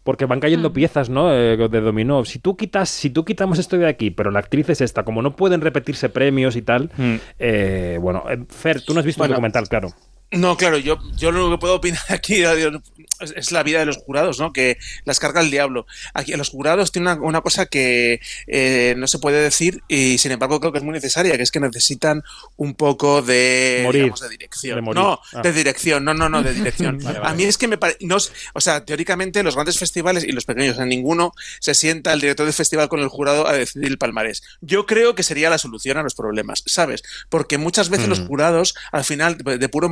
Porque van cayendo piezas, ¿no? Eh, de dominó. Si tú quitas, si tú quitamos esto de aquí, pero la actriz es esta, como no pueden repetirse premios y tal, eh, bueno, eh, Fer, tú no has visto Bueno. el documental, claro. No, claro, yo, yo lo que puedo opinar aquí es, la vida de los jurados, ¿no? Que las carga el diablo. Aquí los jurados tienen una, una cosa que eh, no se puede decir y sin embargo creo que es muy necesaria, que es que necesitan un poco de, Morir. digamos, de dirección. De morir. no, Ah. de dirección, no, no, no, de dirección. Vale, vale. A mí es que me parece, o sea, teóricamente los grandes festivales y los pequeños, en ninguno se sienta el director del festival con el jurado a decidir el palmarés. Yo creo que sería la solución a los problemas, ¿sabes? Porque muchas veces los Mm. jurados, al final, de, puro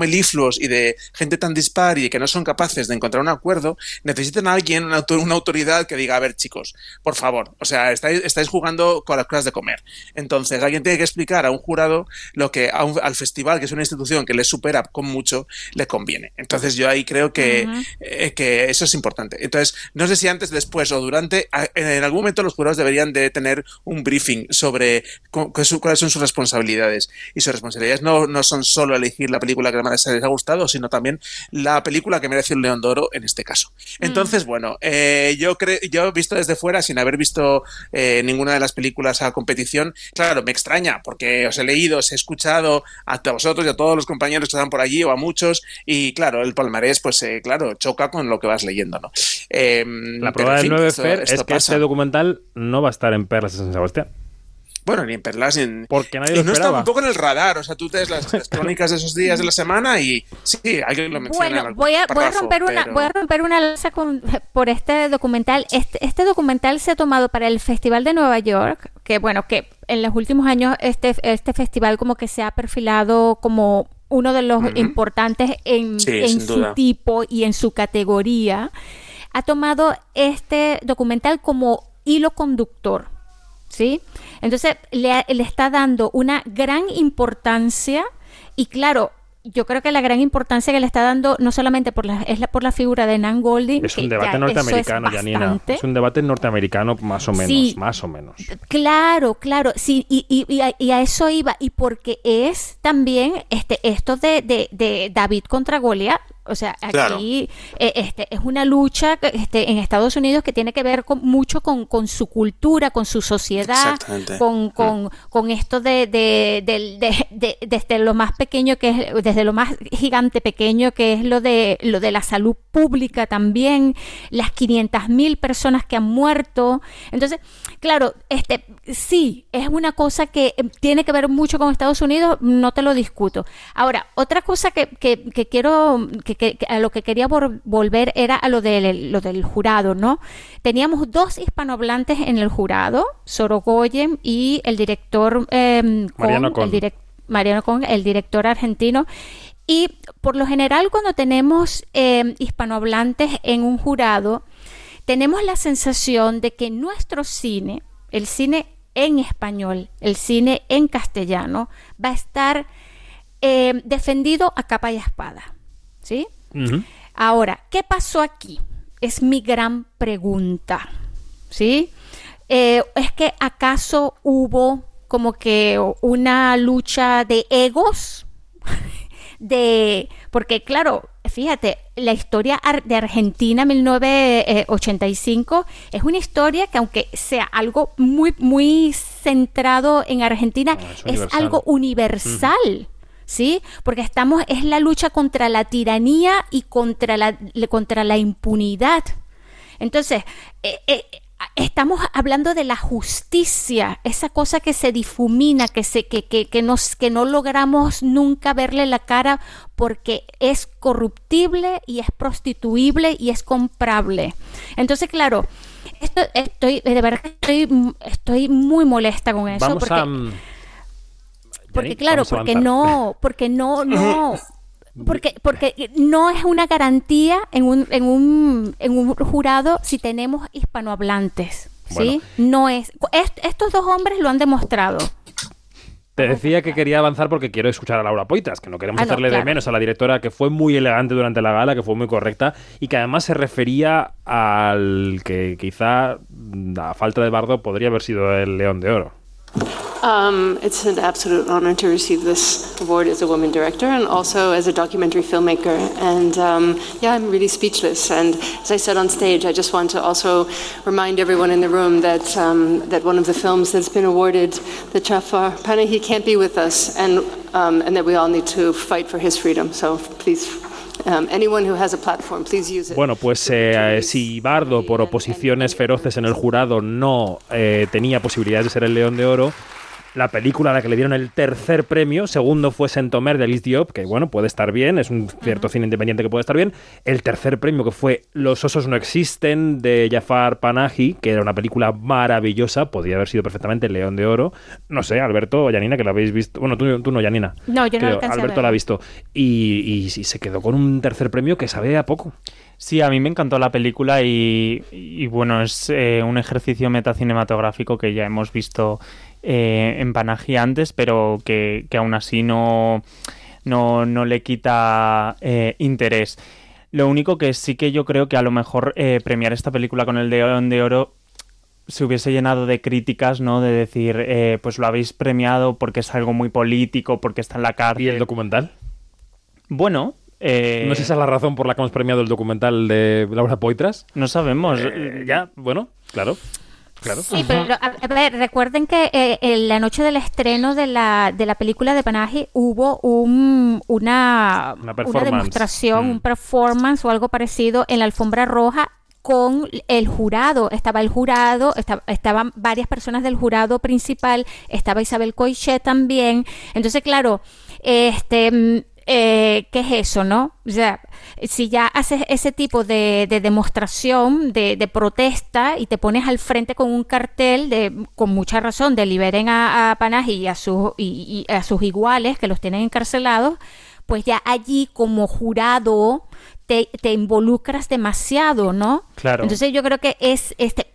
y de gente tan dispar y que no son capaces de encontrar un acuerdo, necesitan a alguien, una, autor- una autoridad que diga, a ver, chicos, por favor, o sea, estáis, estáis jugando con las cosas de comer. Entonces, alguien tiene que explicar a un jurado lo que a un- al festival, que es una institución que le supera con mucho, le conviene. Entonces, yo ahí creo que, eh, que eso es importante. Entonces, no sé si antes, después o durante, a- en algún momento los jurados deberían de tener un briefing sobre cu- cu- cuáles son sus responsabilidades. Y sus responsabilidades no, no son solo elegir la película que más les ha gustado, sino también la película que merece un León de Oro en este caso. Entonces, bueno, eh, yo creo, yo he visto desde fuera, sin haber visto eh, ninguna de las películas a competición, claro, me extraña, porque os he leído, os he escuchado a todos vosotros y a todos los compañeros que están por allí, o a muchos, y claro, el palmarés, pues eh, claro, choca con lo que vas leyendo, ¿no? Eh, La prueba del fin, 9 esto- Fer es que pasa. este documental no va a estar en Perlas de San Sebastián. Bueno, ni en Perlas, ni en... Porque nadie y lo no está esperaba. un poco en el radar, o sea, tú te ves las, las crónicas de esos días de la semana y sí, alguien lo menciona. en Bueno, voy a, voy a párrafo, romper una, pero- voy a romper una lanza con- por este documental. Este, este documental se ha tomado para el Festival de Nueva York, que bueno, que en los últimos años este, este festival como que se ha perfilado como uno de los importantes en, Sí, en sin su duda. tipo y en su categoría. Ha tomado este documental como hilo conductor. ¿Sí? Entonces le, le está dando una gran importancia y claro, yo creo que la gran importancia que le está dando, no solamente por la, es la, por la figura de Nan Golding. Es un debate norteamericano, es Janina. Es un debate norteamericano más o menos, más o menos. Claro, claro, sí, y, y, y, a, eso iba, y porque es también este, esto de, de, de David contra Goliat, o sea, aquí eh, este, es una lucha este, en Estados Unidos que tiene que ver con, mucho con, con su cultura, con su sociedad, con, mm. con, con, esto de, de, de, desde lo más pequeño que es, desde lo más gigante pequeño que es lo de, lo de la salud pública también, las 500 mil personas que han muerto. Entonces, claro, este, sí, es una cosa que eh, tiene que ver mucho con Estados Unidos, no te lo discuto. Ahora, otra cosa que, que, que quiero, que a lo que quería volver era a lo, de, lo del jurado, ¿no? Teníamos dos hispanohablantes en el jurado, Sorogoyen y el director eh, Mariano El Mariano Con, el director argentino. Y por lo general cuando tenemos em, hispanohablantes en un jurado, tenemos la sensación de que nuestro cine, el cine en español, el cine en castellano, va a estar em, defendido a capa y espada. ¿Sí? Ahora, ¿qué pasó aquí? Es mi gran pregunta, ¿sí? Eh, ¿Es que acaso hubo como que una lucha de egos? de, porque claro, fíjate, la historia de Argentina 1985 es una historia que aunque sea algo muy, muy centrado en Argentina, ah, es, algo universal. ¿Sí? Porque estamos, es la lucha contra la tiranía y contra la, contra la impunidad. Entonces, eh, eh, estamos hablando de la justicia, esa cosa que se difumina, que, se, que, que, que, nos, que no logramos nunca verle la cara porque es corruptible y es prostituible y es comprable. Entonces, claro, esto, estoy, de verdad estoy, estoy muy molesta con eso. Vamos porque, a mm, porque claro, porque no, porque no, no, porque, porque no es una garantía en un, en un, en un jurado si tenemos hispanohablantes. ¿Sí? No es. estos dos hombres lo han demostrado. Te decía que quería avanzar porque quiero escuchar a Laura Poitras, que no queremos ah, hacerle de menos a la directora, que fue muy elegante durante la gala, que fue muy correcta y que además se refería al que quizá a falta de bardo podría haber sido el León de Oro. Um, it's an absolute honor to receive this award as a woman director and also as a documentary filmmaker. And um, yeah, I'm really speechless. And as I said on stage, I just want to also remind everyone in the room that um, that one of the films that's been awarded, the Jafar Panahi, can't be with us, and um, and that we all need to fight for his freedom. So please Um, anyone who has a platform, please use it. bueno, pues eh, si Bardo, por oposiciones feroces en el jurado, no eh, tenía posibilidades de ser el León de Oro, la película a la que le dieron el tercer premio, segundo fue Saint-Omer de Alice Diop, que bueno, puede estar bien, es un cierto cine independiente que puede estar bien. El tercer premio que fue Los osos no existen de Jafar Panahi, que era una película maravillosa, podría haber sido perfectamente el León de Oro. No sé, Alberto o Yanina, que la habéis visto. Bueno, tú, tú no, Yanina. No, yo no Alberto la ha visto. Y, y, se quedó con un tercer premio que sabe a poco. Sí, a mí me encantó la película y, bueno, es eh, un ejercicio metacinematográfico que ya hemos visto eh, en pero que, aún así no, no, le quita eh, interés. Lo único que sí que yo creo que a lo mejor eh, premiar esta película con el León de Oro se hubiese llenado de críticas, ¿no? De decir, pues lo habéis premiado porque es algo muy político, porque está en la cárcel. ¿Y el documental? Bueno, no sé si esa es la razón por la que hemos premiado el documental de Laura Poitras. No sabemos. ya, bueno, claro. Sí, pero a, ver, recuerden que eh, en la noche del estreno de la, de la película de Panaje hubo un, una, una, demostración, mm. un performance o algo parecido en la alfombra roja con el jurado. Estaba el jurado, estaban varias personas del jurado principal, estaba Isabel Coichet también. Entonces, claro, este, mm, eh, ¿qué es eso, no? O sea, si ya haces ese tipo de, demostración, de, protesta y te pones al frente con un cartel de, con mucha razón, de liberen a, a y a, sus, y, a sus iguales que los tienen encarcelados, pues ya allí como jurado te, involucras demasiado, ¿no? Claro. Entonces yo creo que es, este,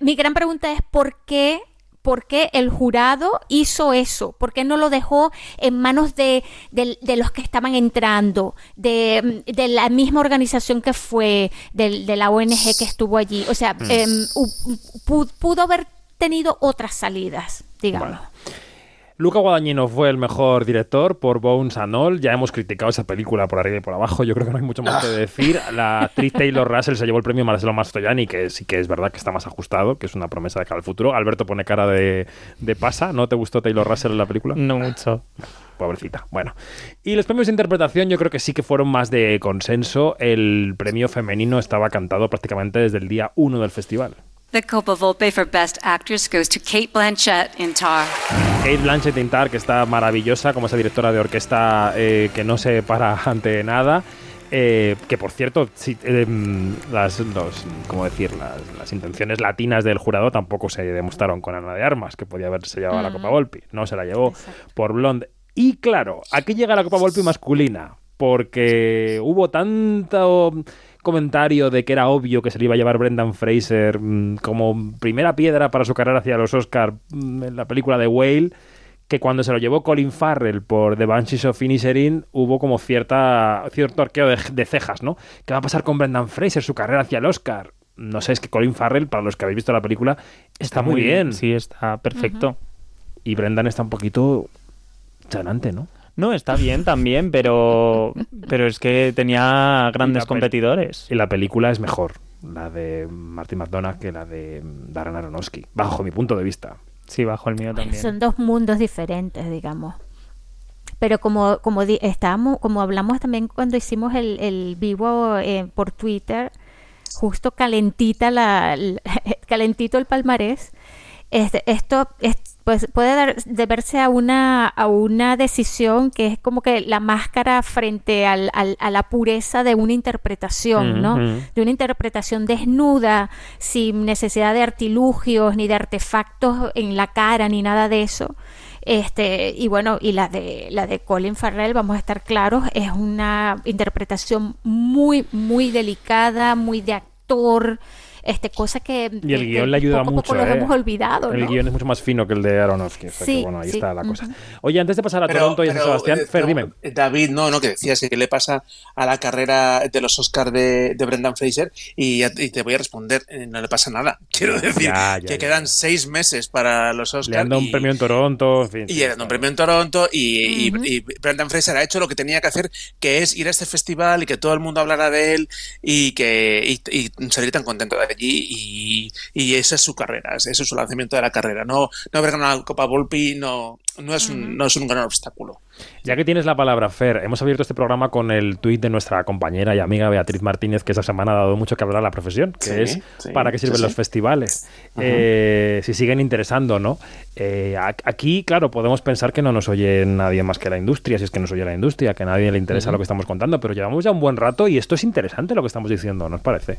mi gran pregunta es ¿por qué ¿Por qué el jurado hizo eso? ¿Por qué no lo dejó en manos de, de- de los que estaban entrando, de, de la misma organización que fue, de, de la ONG que estuvo allí? O sea, Mm. em, hu- pu- pudo haber tenido otras salidas, digamos. Luca Guadagnino fue el mejor director por Bones and All. Ya hemos criticado esa película por arriba y por abajo. Yo creo que no hay mucho más que decir. La actriz Taylor Russell se llevó el premio Marcelo Mastroianni, que sí que es verdad que está más ajustado, que es una promesa de cara al futuro. Alberto pone cara de, de pasa. ¿No te gustó Taylor Russell en la película? No mucho. Pobrecita. Bueno. Y los premios de interpretación yo creo que sí que fueron más de consenso. El premio femenino estaba cantado prácticamente desde el día uno del festival. The Copa Volpe for Best Actress goes to Kate Blanchett in Tar. Kate Blanchett Intar, que está maravillosa, como esa directora de orquesta eh, que no se para ante nada. eh, que por cierto, sí, eh, las, los, ¿cómo decir? Las, las intenciones latinas del jurado tampoco se demostraron con Ana de Armas, que podía haberse llevado la Copa Volpi. No se la llevó por Blonde. Y claro, aquí llega la Copa Volpi masculina, porque hubo tanto comentario de que era obvio que se le iba a llevar Brendan Fraser mm, como primera piedra para su carrera hacia los Oscars en la película de Whale que cuando se lo llevó Colin Farrell por The Banshees of Inisherin hubo como cierta cierto arqueo de, de cejas, ¿no? ¿Qué va a pasar con Brendan Fraser, su carrera hacia el Oscar? No sé, es que Colin Farrell, para los que habéis visto la película, está, muy bien. Sí, está perfecto. Y Brendan está un poquito chanante, ¿no? No, está bien también, pero, pero es que tenía grandes Y competidores. Y la película es mejor, la de Martin McDonagh, que la de Darren Aronofsky, bajo mi punto de vista. Sí, bajo el mío también. Son dos mundos diferentes, digamos. Pero como, como, di- estábamos, como hablamos también cuando hicimos el, el vivo eh, por Twitter, justo calentita la, la- calentito el palmarés, este, esto es- pues, puede dar, deberse a una, a una decisión que es como que la máscara frente al- al- a la pureza de una interpretación, ¿no? De una interpretación desnuda, sin necesidad de artilugios ni de artefactos en la cara ni nada de eso. Este, y bueno, y la de la de Colin Farrell, vamos a estar claros, es una interpretación muy, muy delicada, muy de actor, este, cosa que, Y el que- guion que le ayuda poco mucho. poco ¿eh? hemos olvidado, El ¿no? guion es mucho más fino que el de Aronofsky. o sea que, Sí, bueno, ahí sí, está la cosa. Oye, antes de pasar a Pero- Toronto y a San Sebastián, eh, Fer, no, dime. David, no, no, que decías que qué le pasa a la carrera de los Oscars de, de Brendan Fraser y, te voy a responder, eh, no le pasa nada. Quiero decir Ya, ya, que ya. quedan seis meses para los Le Oscars. han dado un y- premio en Toronto, en fin. y le han dado un premio en Toronto y, y- y Brendan Fraser ha hecho lo que tenía que hacer, que es ir a este festival y que todo el mundo hablara de él y que y, y salir tan contento de allí y, y esa es su carrera, ese es su lanzamiento de la carrera. No, no haber ganado la Copa Volpi no, no, es un, no es un gran obstáculo. Ya que tienes la palabra, Fer, hemos abierto este programa con el tuit de nuestra compañera y amiga Beatriz Martínez, que esta semana ha dado mucho que hablar a la profesión, que Sí, es sí, para qué sirven sí, los festivales. Eh, si siguen interesando, ¿no? Eh, aquí, claro, podemos pensar que no nos oye nadie más que la industria, si es que nos oye la industria, que a nadie le interesa lo que estamos contando, pero llevamos ya un buen rato y esto es interesante lo que estamos diciendo, ¿nos parece?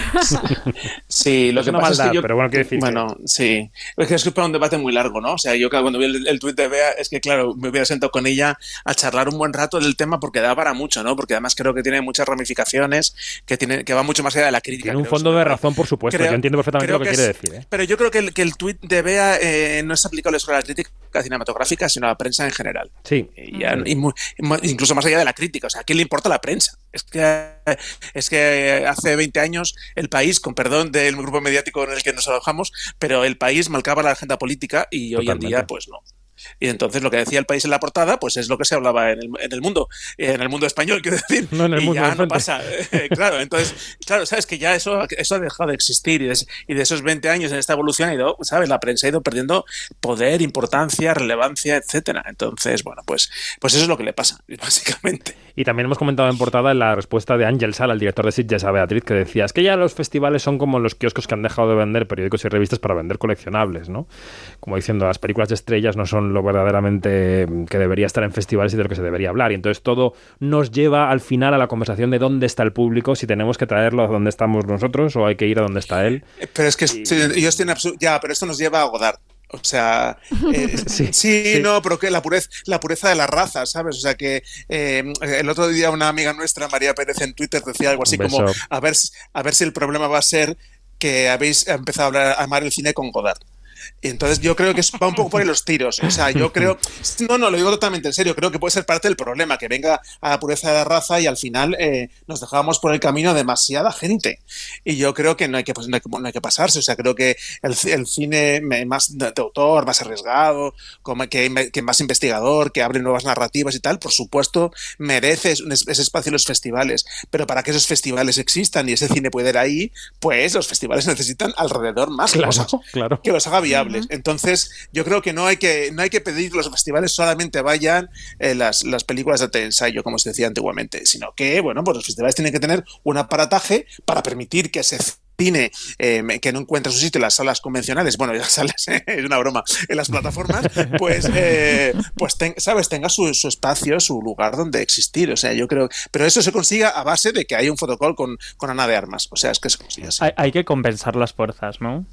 Sí, lo que pasa es que yo. pero bueno, decir que- Bueno, sí. Es que es para un debate muy largo, ¿no? O sea, yo cuando vi el, el tuit de Bea, es que, claro, me hubiera sentado con ella a charlar un buen rato del tema porque da para mucho, ¿no? Porque además creo que tiene muchas ramificaciones, que, tiene, que va mucho más allá de la crítica. Tiene un creo, fondo de razón, por supuesto, Creo- yo entiendo perfectamente lo que, que quiere es- decir. ¿eh? Pero yo creo que el, que el tuit de Bea eh, no es aplicable solo a la crítica cinematográfica, sino a la prensa en general. Sí. Y incluso más allá de la crítica. O sea, ¿a quién le importa la prensa? Es que, es que hace 20 años el país, con perdón del grupo mediático en el que nos alojamos, pero el país marcaba la agenda política y hoy en día, pues no. Y entonces lo que decía el país en la portada, pues es lo que se hablaba en el, en el mundo, en el mundo español, quiero decir. No en el y mundo ya no pasa. Eh, claro, entonces, claro, sabes que ya eso, eso ha dejado de existir y de, y de esos 20 años en esta evolución ha ido, sabes, la prensa ha ido perdiendo poder, importancia, relevancia, etcétera. Entonces, bueno, pues, pues eso es lo que le pasa, básicamente. Y también hemos comentado en portada la respuesta de Ángel Sala, el director de Sitges, a Beatriz, que decía, es que ya los festivales son como los kioscos que han dejado de vender periódicos y revistas para vender coleccionables, ¿no? Como diciendo, las películas de estrellas no son lo verdaderamente mm, que debería estar en festivales y de lo que se debería hablar. Y entonces todo nos lleva al final a la conversación de dónde está el público, si tenemos que traerlo a donde estamos nosotros o hay que ir a donde está él. Pero es que sí, ellos tienen ya, pero esto nos lleva a Godard. O sea, eh, Sí, sí, sí. no, pero que la pureza, la pureza de la raza, ¿sabes? O sea que eh, el otro día una amiga nuestra, María Pérez, en Twitter decía algo así como a ver, a ver si el problema va a ser que habéis empezado a, hablar, a amar el cine con Godard. Y entonces yo creo que va un poco por ahí los tiros. O sea, yo creo. No, no, lo digo totalmente en serio. Creo que puede ser parte del problema, que venga a la pureza de la raza y al final eh, nos dejamos por el camino demasiada gente. Y yo creo que no hay que, pues, no hay, que- no hay que pasarse. O sea, creo que el, el cine más de autor, más arriesgado, como que, que más investigador, que abre nuevas narrativas y tal, por supuesto, merece ese espacio en los festivales. Pero para que esos festivales existan y ese cine pueda ir ahí, pues los festivales necesitan alrededor más Claro, cosas claro. que los haga Entonces, yo creo que no hay que, no hay que pedir que los festivales solamente vayan eh, las, las películas de ensayo, como se decía antiguamente, sino que, bueno, pues los festivales tienen que tener un aparataje para permitir que ese cine eh, que no encuentra su sitio en las salas convencionales, bueno, en las salas es una broma, en las plataformas, pues, eh, pues ten- sabes, tenga su, su espacio, su lugar donde existir. O sea, yo creo, pero eso se consiga a base de que haya un fotocall con, con Ana de Armas. O sea, es que se consigue así. Hay, hay que compensar las fuerzas, ¿no?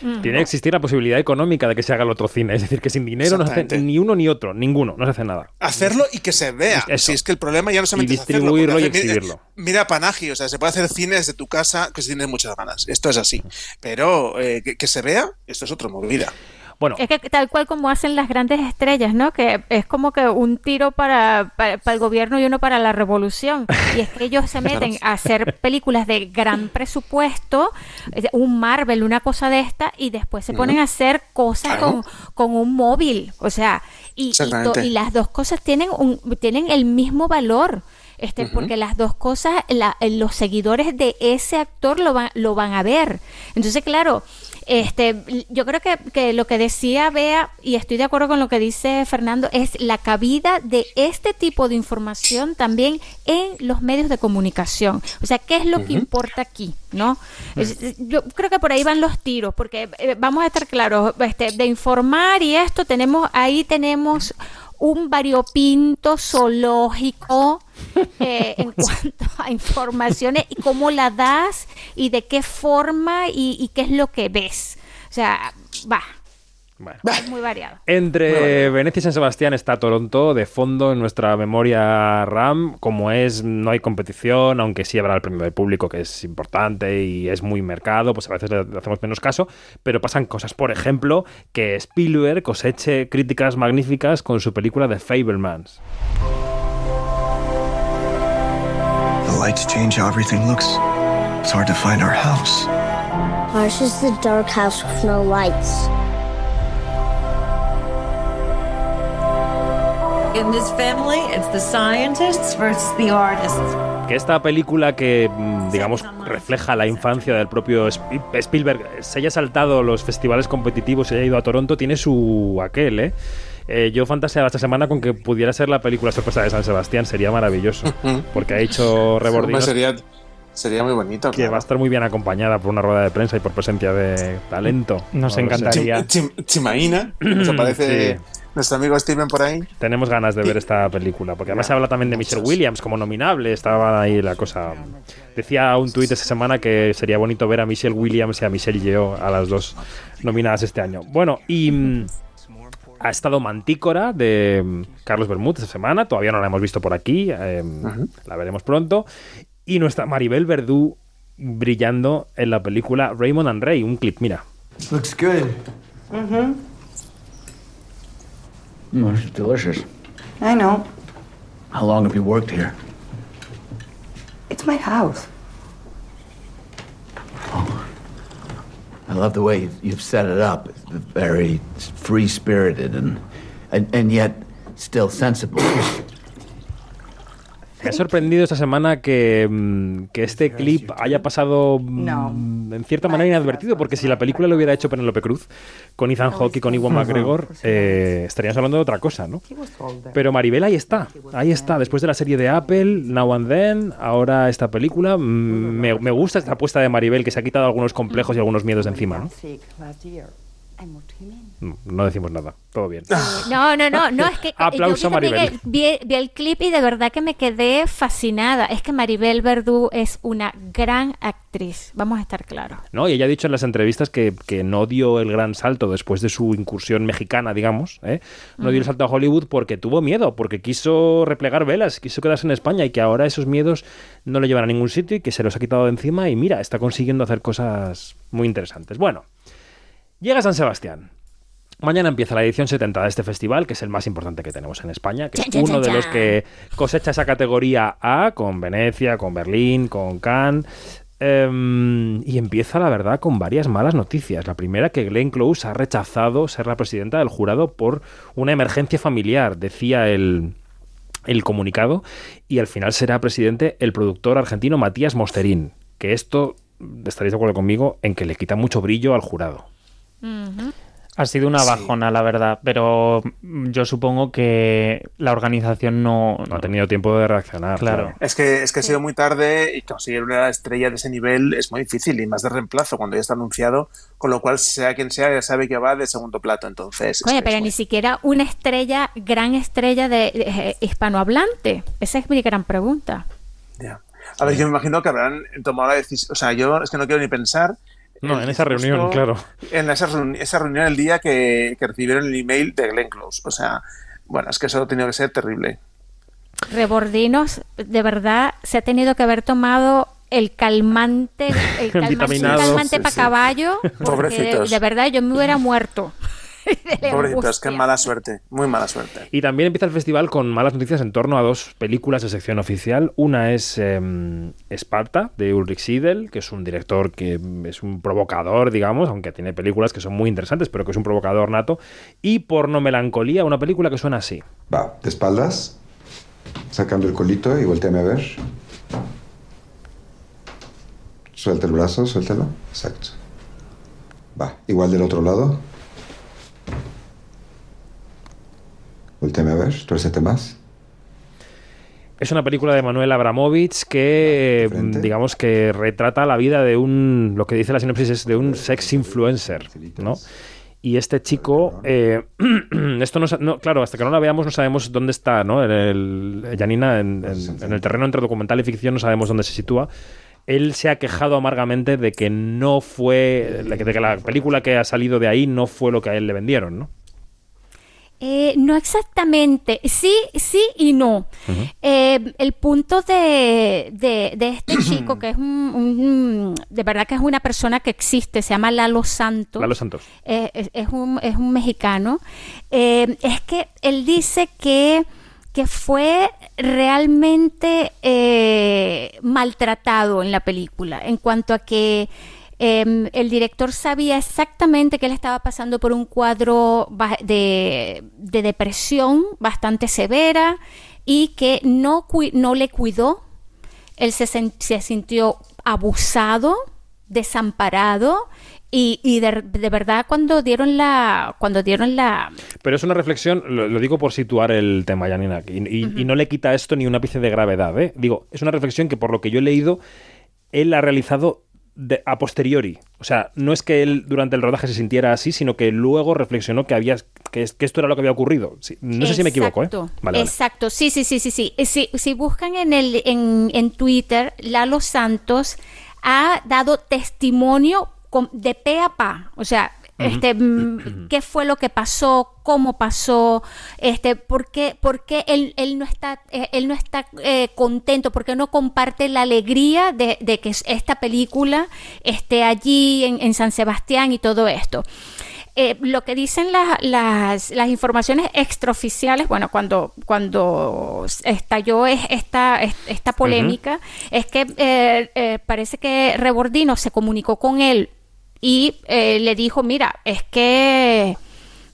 Tiene que existir la posibilidad económica de que se haga el otro cine. Es decir, que sin dinero no se hace ni uno ni otro, ninguno, no se hace nada. hacerlo y que se vea. Eso. Si es que el problema ya no solamente Y hacerlo, distribuirlo y exhibirlo. Mira, Panagi, o sea, se puede hacer cine desde tu casa que si tienes muchas ganas. Esto es así. Pero eh, que, que se vea, esto es otra movida. Bueno, Es que tal cual como hacen las grandes estrellas, ¿no? Que es como que un tiro para, para, para el gobierno y uno para la revolución. Y es que ellos se meten a hacer películas de gran presupuesto, eh, un Marvel, una cosa de esta, y después se ponen a hacer cosas Claro. con, con un móvil. O sea, y, y, to- Exactamente. y las dos cosas tienen, un, tienen el mismo valor. Este, porque las dos cosas, la- eh, los seguidores de ese actor lo van, lo van a ver. Entonces, claro, este, yo creo que, que lo que decía Bea, y estoy de acuerdo con lo que dice Fernando, es la cabida de este tipo de información también en los medios de comunicación. O sea, ¿qué es lo que importa aquí? ¿no? Yo creo que por ahí van los tiros, porque eh, vamos a estar claros, este, de informar y esto tenemos, ahí tenemos un variopinto zoológico eh, en cuanto a informaciones y cómo la das y de qué forma y, y qué es lo que ves. O sea, va, Bueno. es muy variado. Entre Venecia y San Sebastián está Toronto de fondo en nuestra memoria RAM. Como es, no hay competición, aunque sí habrá el premio del público, que es importante y es muy mercado, pues a veces le le hacemos menos caso. Pero pasan cosas, por ejemplo, que Spielberg coseche críticas magníficas con su película The Fablemans. The lights change how everything looks. It's hard to find our house. Ours is the dark house with no lights. In this family, it's the scientists versus the artists. Que esta película que, mm, digamos, refleja la infancia del propio Spi- Spielberg se haya saltado los festivales competitivos y haya ido a Toronto, tiene su aquel, ¿eh? Eh, yo fantaseaba esta semana con que pudiera ser la película sorpresa de San Sebastián, sería maravilloso. Porque ha hecho Rebordinos sería, sería muy bonito. que va a estar muy bien acompañada por una rueda de prensa y por presencia de talento. Nos No encantaría. Chim- Chimaína, nos aparece Sí. Nuestro amigo Steven por ahí. Tenemos ganas de ver esta película, porque además se habla también de Michelle Williams como nominable, estaba ahí la cosa. Decía un tuit esta semana que sería bonito ver a Michelle Williams y a Michelle Yeoh, a las dos nominadas este año. Bueno, y mm, ha estado Mantícora de mm, Carlos Bermúdez esta semana, todavía no la hemos visto por aquí, eh, la veremos pronto. Y nuestra Maribel Verdú brillando en la película Raymond and Ray, un clip, mira. Looks good. Mm, it's delicious. I know. How long have you worked here? It's my house. I love the way you've, you've set it up. It's very free spirited and, and and yet still sensible. Me ha sorprendido esta semana que, mm, que este clip haya pasado mm, en cierta manera inadvertido, porque si la película lo hubiera hecho Penélope Cruz, con Ethan Hawke y con Iwan McGregor, eh, estaríamos hablando de otra cosa, ¿no? Pero Maribel ahí está, ahí está, después de la serie de Apple, Now and Then, ahora esta película, mm, me, me gusta esta apuesta de Maribel, que se ha quitado algunos complejos y algunos miedos de encima, ¿no? No decimos nada, todo bien. No, no, no, no, es que Aplauso, yo vi, también Maribel. el- vi, vi el clip y de verdad que me quedé fascinada. Es que Maribel Verdú es una gran actriz, vamos a estar claros. ¿no? Y ella ha dicho en las entrevistas que, que no dio el gran salto después de su incursión mexicana, digamos. ¿eh? No dio el salto a Hollywood porque tuvo miedo, porque quiso replegar velas, quiso quedarse en España y que ahora esos miedos no le llevan a ningún sitio y que se los ha quitado de encima y mira, está consiguiendo hacer cosas muy interesantes. Bueno, llega San Sebastián. Mañana empieza la edición 70 de este festival, que es el más importante que tenemos en España, que es uno de los que cosecha esa categoría A con Venecia, con Berlín, con Cannes. Em, y empieza, la verdad, con varias malas noticias. La primera, que Glenn Close ha rechazado ser la presidenta del jurado por una emergencia familiar, decía el, el comunicado, y al final será presidente el productor argentino Matías Mosterín, que esto, estaréis de acuerdo conmigo, en que le quita mucho brillo al jurado. Ha sido una bajona, la verdad, pero yo supongo que la organización no, No ha tenido tiempo de reaccionar. Claro. Es que, es que ha sido muy tarde y conseguir una estrella de ese nivel es muy difícil y más de reemplazo cuando ya está anunciado, con lo cual sea quien sea ya sabe que va de segundo plato. Entonces, que pero muy- ni siquiera una estrella, gran estrella de, de, eh, hispanohablante. Esa es mi gran pregunta. ya. A ver, yo me imagino que habrán tomado la decisión. O sea, yo es que no quiero ni pensar. No, en esa reunión, claro. En esa, reuni- esa reunión el día que, que recibieron el email de Glenn Close. O sea, bueno, es que eso ha tenido que ser terrible. Rebordinos, de verdad, se ha tenido que haber tomado el calmante, el calmante, sí, para sí. caballo, porque de, Pobrecitos. de verdad yo me hubiera muerto. Pobrecitos, angustia. qué mala suerte. Muy mala suerte. Y también empieza el festival con malas noticias en torno a dos películas de sección oficial. Una es em, Esparta, de Ulrich Siedel, que es un director que es un provocador, digamos, aunque tiene películas que son muy interesantes, pero que es un provocador nato. Y Porno Melancolía, una película que suena así. Va, de espaldas, sacando el colito y volteame a ver. Suelta el brazo, suéltalo. Exacto. Va, igual del otro lado. Volteame a ver, tuércete más. Es una película de Manuel Abramovich que, mm, digamos, que retrata la vida de un, lo que dice la sinopsis es de un sex influencer, ¿no? Y este chico, eh, esto no, no- claro, hasta que no la veamos no sabemos dónde está, ¿no? En el, Janina, en, en- en el terreno entre documental y ficción no sabemos dónde se sitúa. Él se ha quejado amargamente de que no fue, de que la película que ha salido de ahí no fue lo que a él le vendieron, ¿no? Eh, no exactamente, sí, sí y no. Eh, el punto de, de- de este chico, que es un, un- de verdad que es una persona que existe, se llama Lalo Santos. Lalo Santos. Eh, es, es un, es un mexicano. Eh, es que él dice que, que fue realmente maltratado en la película, en cuanto a que eh, el director sabía exactamente que él estaba pasando por un cuadro de, de depresión bastante severa y que no, no le cuidó. Él se, se sintió abusado, desamparado y, y de, de verdad cuando dieron la cuando dieron la Pero es una reflexión, lo, lo digo por situar el tema, Janina, y, y- y no le quita esto ni un ápice de gravedad. ¿eh? Digo, es una reflexión que por lo que yo he leído, él ha realizado de- a posteriori. O sea, no es que él durante el rodaje se sintiera así, sino que luego reflexionó que, había, que, es- que esto era lo que había ocurrido. Sí, no sé si me equivoco, ¿eh? Exacto, Vale, sí, sí, sí, sí, sí. Eh, Si, si buscan en el en, en Twitter, Lalo Santos ha dado testimonio con- de pe a pa, o sea. Este, mm, qué fue lo que pasó, cómo pasó, este, por qué, por qué él, él no está, eh, él no está eh, contento, por qué no comparte la alegría de, de que esta película esté allí en, en San Sebastián y todo esto. Eh, lo que dicen la- las, las informaciones extraoficiales, bueno, cuando, cuando estalló es- esta, es- esta polémica, es que eh, eh, parece que Rebordino se comunicó con él y eh, le dijo, mira, es que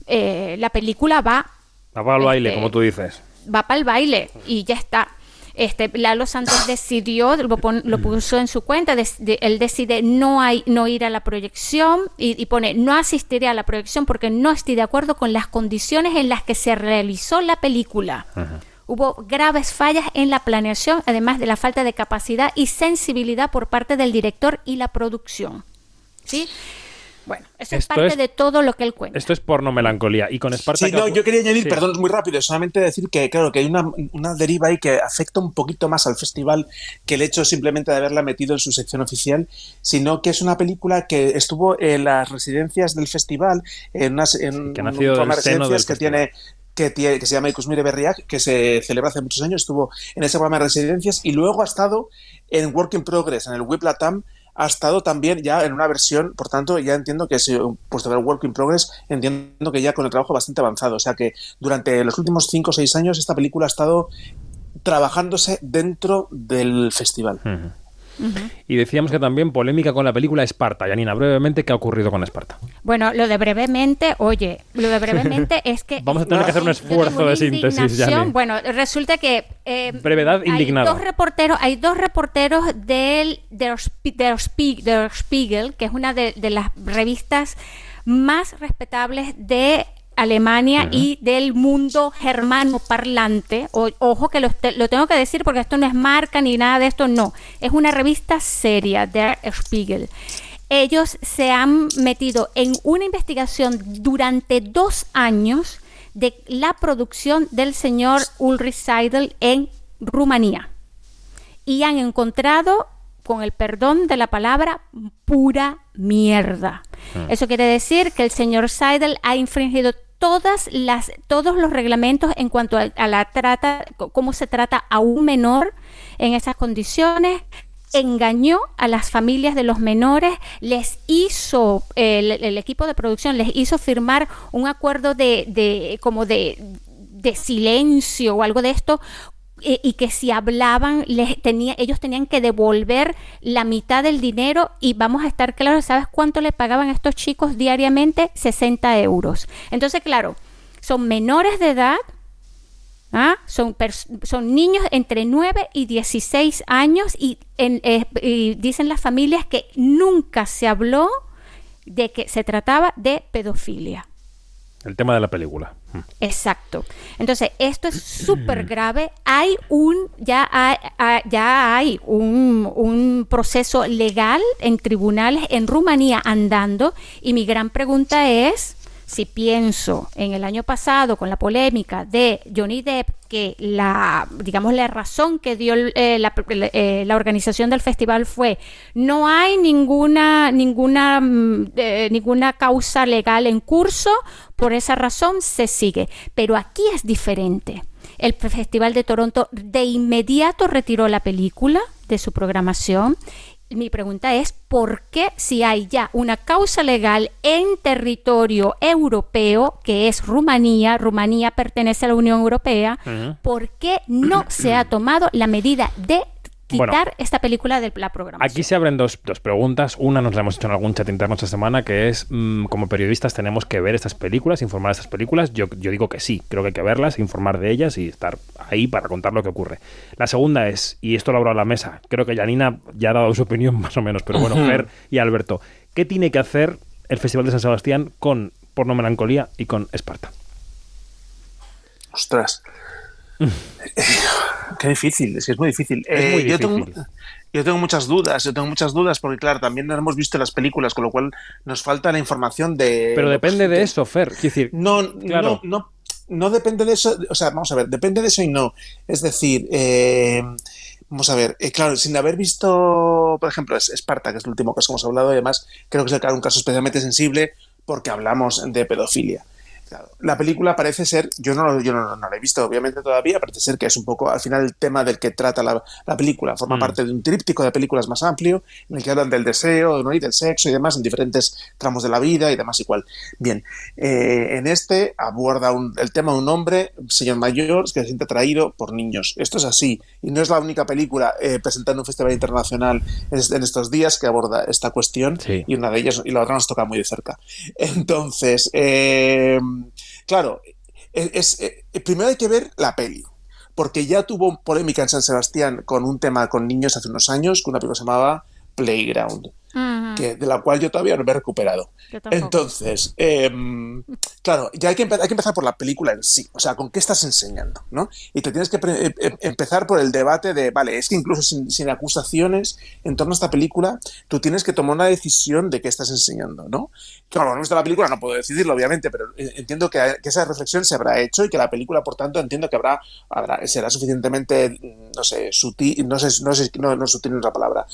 eh, la película va, Va para el baile, Este- como tú dices. va para el baile y ya está. Este, Lalo Santos decidió, lo, pon- lo puso en su cuenta, de- él decide no, hay, no ir a la proyección y, y pone no asistiré a la proyección porque no estoy de acuerdo con las condiciones en las que se realizó la película. Hubo graves fallas en la planeación, además de la falta de capacidad y sensibilidad por parte del director y la producción. ¿Sí? Bueno, eso es parte de todo lo que él cuenta. Esto es porno melancolía. Y con Esparta. Sí, no, yo quería añadir, perdón, muy rápido, solamente decir que, claro, que hay una, una, deriva ahí que afecta un poquito más al festival que el hecho simplemente de haberla metido en su sección oficial, sino que es una película que estuvo en las residencias del festival, en, unas, en que ha nacido un residencias que tiene que, tiene, que se llama Icusmire Berriac, que se celebra hace muchos años, estuvo en ese programa de residencias y luego ha estado en Work in Progress, en el Web Latam, ha estado también ya en una versión, por tanto, ya entiendo que es puesto de Work in Progress, entiendo que ya con el trabajo bastante avanzado. O sea que durante los últimos 5 o 6 años esta película ha estado trabajándose dentro del festival. Y decíamos que también polémica con la película Esparta. Yanina, brevemente, ¿qué ha ocurrido con Esparta? Bueno, lo de brevemente, oye, lo de brevemente es que... Vamos a tener que hacer un esfuerzo de síntesis, Yanina. Bueno, resulta que... Eh, Brevedad indignada. Hay dos reporteros, hay dos reporteros del Der, Spiegel, que es una de las revistas más respetables de Alemania y del mundo germano parlante. ojo que lo, tengo que decir porque esto no es marca ni nada de esto, no. Es una revista seria, Der Spiegel. Ellos se han metido en una investigación durante dos años de la producción del señor Ulrich Seidel en Rumanía. Y han encontrado, con el perdón de la palabra, pura mierda. Ah. Eso quiere decir que el señor Seidel ha infringido todas las, todos los reglamentos en cuanto a, la trata, cómo se trata a un menor en esas condiciones, engañó a las familias de los menores, les hizo, el, equipo de producción les hizo firmar un acuerdo de, de como de silencio o algo de esto eh, y que si hablaban les tenía, ellos tenían que devolver la mitad del dinero y vamos a estar claros, ¿sabes cuánto le pagaban a estos chicos diariamente? 60 euros. Entonces, claro, son menores de edad, ¿ah? son, son niños entre 9 y 16 años y, eh, y dicen las familias que nunca se habló de que se trataba de pedofilia. El tema de la película. Exacto. Entonces, esto es súper grave. Hay un, ya hay, ya hay un, un, proceso legal en tribunales en Rumanía andando y mi gran pregunta es, si pienso en el año pasado con la polémica de Johnny Depp, que la, digamos, la razón que dio eh, la, eh, la, organización del festival fue no hay ninguna, ninguna, mm, eh, ninguna causa legal en curso, por esa razón se sigue. Pero aquí es diferente. El Festival de Toronto de inmediato retiró la película de su programación mi pregunta es, ¿por qué si hay ya una causa legal en territorio europeo, que es Rumanía, Rumanía pertenece a la Unión Europea, ¿por qué no se ha tomado la medida de quitar esta película de la programación. Aquí se abren dos, dos, preguntas. Una nos la hemos hecho en algún chat interno esta semana, que es, mm, como periodistas tenemos que ver estas películas, informar de estas películas. Yo, yo digo que sí, creo que hay que verlas, informar de ellas y estar ahí para contar lo que ocurre. La segunda es, y esto lo abro a la mesa, creo que Janina ya ha dado su opinión más o menos, pero bueno, Fer y Alberto, ¿qué tiene que hacer el Festival de San Sebastián con Porno Melancolía y con Esparta? Ostras. Qué difícil, es que es muy difícil. Eh, yo, tengo, yo, tengo, muchas dudas, yo tengo muchas dudas porque, claro, también no hemos visto las películas, con lo cual nos falta la información de... Pero depende de eso, Fer. decir, no, claro. no, no, depende de eso, o sea, vamos a ver, depende de eso y no. Es decir, eh, vamos a ver, eh, claro, sin haber visto, por ejemplo, Esparta, que es el último caso que hemos hablado, y además creo que es un caso especialmente sensible porque hablamos de pedofilia. La película parece ser, yo no, yo no, la he visto obviamente todavía, parece ser que es un poco al final el tema del que trata la, película. Forma mm. parte de un tríptico de películas más amplio en el que hablan del deseo ¿no? y del sexo y demás en diferentes tramos de la vida y demás igual. Bien, eh, en este aborda el tema de un hombre, señor mayor, que se siente atraído por niños. Esto es así y no es la única película eh, presentada en un festival internacional en, estos días que aborda esta cuestión y una de ellas y la otra nos toca muy de cerca. Entonces, eh, claro, es, eh, primero hay que ver la peli, porque ya tuvo polémica en San Sebastián con un tema con niños hace unos años, con una película que se llamaba Playground. Que, de la cual yo todavía no me he recuperado. Entonces, em, claro, ya hay que, hay que, empezar por la película en sí, o sea, ¿con qué estás enseñando? ¿no? Y te tienes que em, em, empezar por el debate de, vale, es que incluso sin, acusaciones en torno a esta película, tú tienes que tomar una decisión de qué estás enseñando, ¿no? Claro, no visto la película, no puedo decidirlo, obviamente, pero eh, entiendo que, esa reflexión se habrá hecho y que la película, por tanto, entiendo que habrá, será suficientemente, no sé, sutil, no sé, no sé, no, no sutil es la palabra,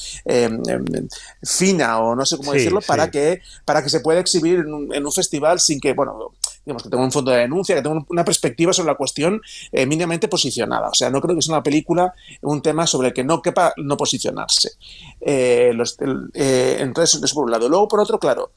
fina o no sé cómo decirlo, para, que, para que se pueda exhibir en un, en un, festival sin que, bueno, digamos que tenga un fondo de denuncia, que tenga una perspectiva sobre la cuestión eh, mínimamente posicionada. O sea, no creo que sea una película, un tema sobre el que no quepa no posicionarse. Eh, eh, entonces, eso por un lado. Luego, por otro, claro,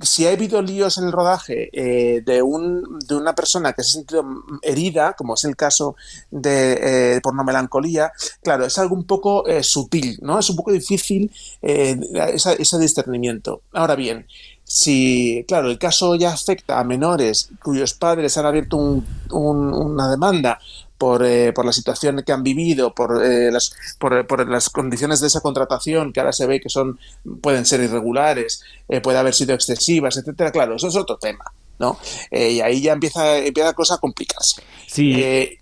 si ha habido líos en el rodaje de, un, de una persona que se ha sentido herida, como es el caso de porno melancolía, claro, es algo un poco sutil, ¿no? Es un poco difícil ese discernimiento. Ahora bien, si, claro, el caso ya afecta a menores cuyos padres han abierto una demanda por, eh, por, la situación que han vivido, por, eh, las, por, las condiciones de esa contratación que ahora se ve que son pueden ser irregulares, eh, puede haber sido excesivas, etcétera. Claro, eso es otro tema, ¿no? y ahí ya empieza, empieza la cosa a complicarse. Sí.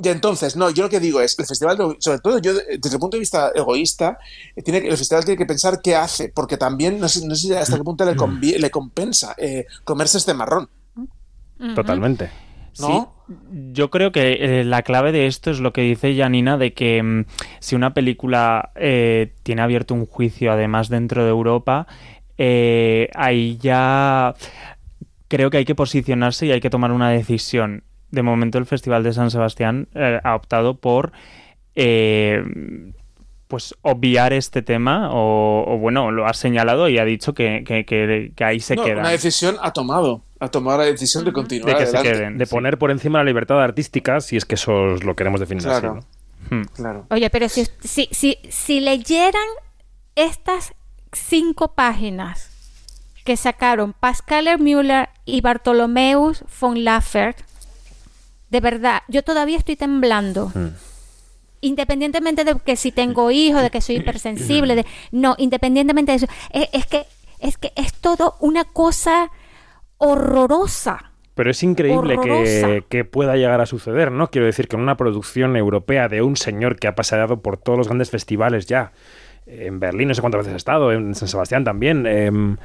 Y entonces, no, yo lo que digo es, el festival, sobre todo yo, desde el punto de vista egoísta, tiene, el festival tiene que pensar qué hace, porque también, no sé, no sé hasta qué punto le, le compensa eh, comerse este marrón. Totalmente. ¿No? yo creo que eh, la clave de esto es lo que dice Janina, de que mm, si una película eh, tiene abierto un juicio, además dentro de Europa, ahí ya creo que hay que posicionarse y hay que tomar una decisión de momento el Festival de San Sebastián eh, ha optado por eh, pues obviar este tema o, bueno, lo ha señalado y ha dicho que, ahí se queda. Una decisión ha tomado, ha tomado la decisión de continuar. De que se queden, de poner por encima la libertad artística, si es que eso lo queremos definir así. Hmm. Claro. Oye, pero si, si, si, si leyeran estas cinco páginas que sacaron Pascal Müller y Bartolomeus von Laffert, de verdad, yo todavía estoy temblando. Mm. Independientemente de que si tengo hijos, de que soy hipersensible, de, no, independientemente de eso, es, que es que es todo una cosa horrorosa. Pero es increíble que, pueda llegar a suceder, ¿no? Quiero decir que en una producción europea de un señor que ha paseado por todos los grandes festivales ya, en Berlín no sé cuántas veces ha estado, en San Sebastián también, em,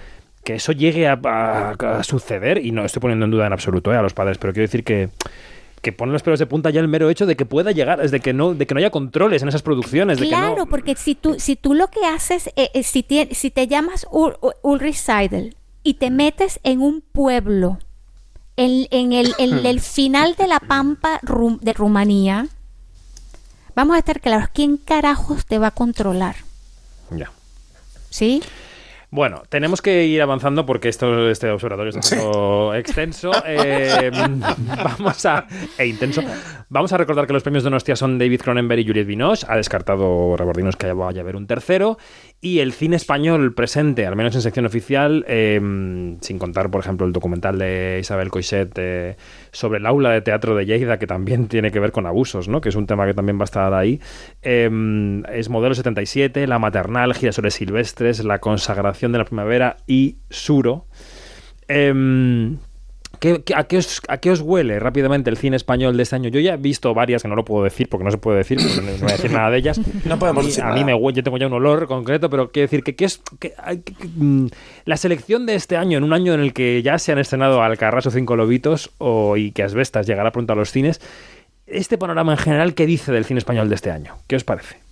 que eso llegue a, suceder, y no estoy poniendo en duda en absoluto eh, a los padres, pero quiero decir que que pone los pelos de punta ya el mero hecho de que pueda llegar, es de que no, de que no haya controles en esas producciones. Claro, porque si tú, si tú lo que haces, eh, eh, si, te, si te llamas Ulrich Seidel y te metes en un pueblo, en, en, el, en el final de la pampa de Rumanía, vamos a estar claros, ¿quién carajos te va a controlar? Ya. ¿Sí? Bueno, tenemos que ir avanzando porque esto, este observatorio es un extenso. Eh, vamos a. e intenso. Vamos a recordar que los premios de Donostia son David Cronenberg y Juliette Binoche. Ha descartado Rebordinos que vaya a haber un tercero. Y el cine español presente, al menos en sección oficial, eh, sin contar, por ejemplo, el documental de Isabel Coixet eh, sobre el aula de teatro de Lleida, que también tiene que ver con abusos, ¿no? que es un tema que también va a estar ahí. es Modelo 77, La Maternal, Girasoles Silvestres, La Consagración de la Primavera y Suro. Em, a, qué os, huele rápidamente el cine español de este año? Yo ya he visto varias que no lo puedo decir porque no se puede decir, porque no voy a decir nada de ellas. No podemos decir A mí me huele, yo tengo ya un olor concreto, pero quiero decir que, ¿qué es mm, la selección de este año, en un año en el que ya se han estrenado Alcarraso Cinco Lobitos o, y que Asbestas llegará pronto a los cines, este panorama en general, ¿qué dice del cine español de este año? ¿Qué os parece?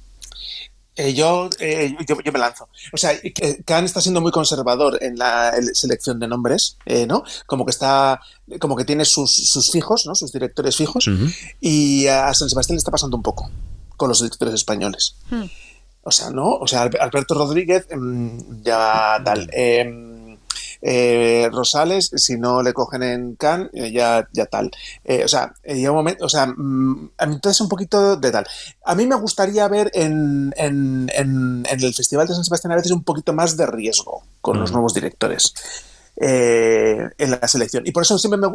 Eh, yo, eh, yo, me lanzo. O sea, Khan está siendo muy conservador en la selección de nombres, eh, ¿no? Como que está, como que tiene sus, fijos, ¿no? Sus directores fijos. Y a San Sebastián le está pasando un poco con los directores españoles. Hmm. O sea, ¿no? O sea, Alberto Rodríguez mm, ya tal. Eh, Rosales, si no le cogen en Cannes, eh, ya, ya tal. Eh, o sea, llega un momento, o sea, mm, entonces un poquito de tal. A mí me gustaría ver en, en, en, el Festival de San Sebastián a veces un poquito más de riesgo con los mm. nuevos directores. en la selección. Y por eso siempre me,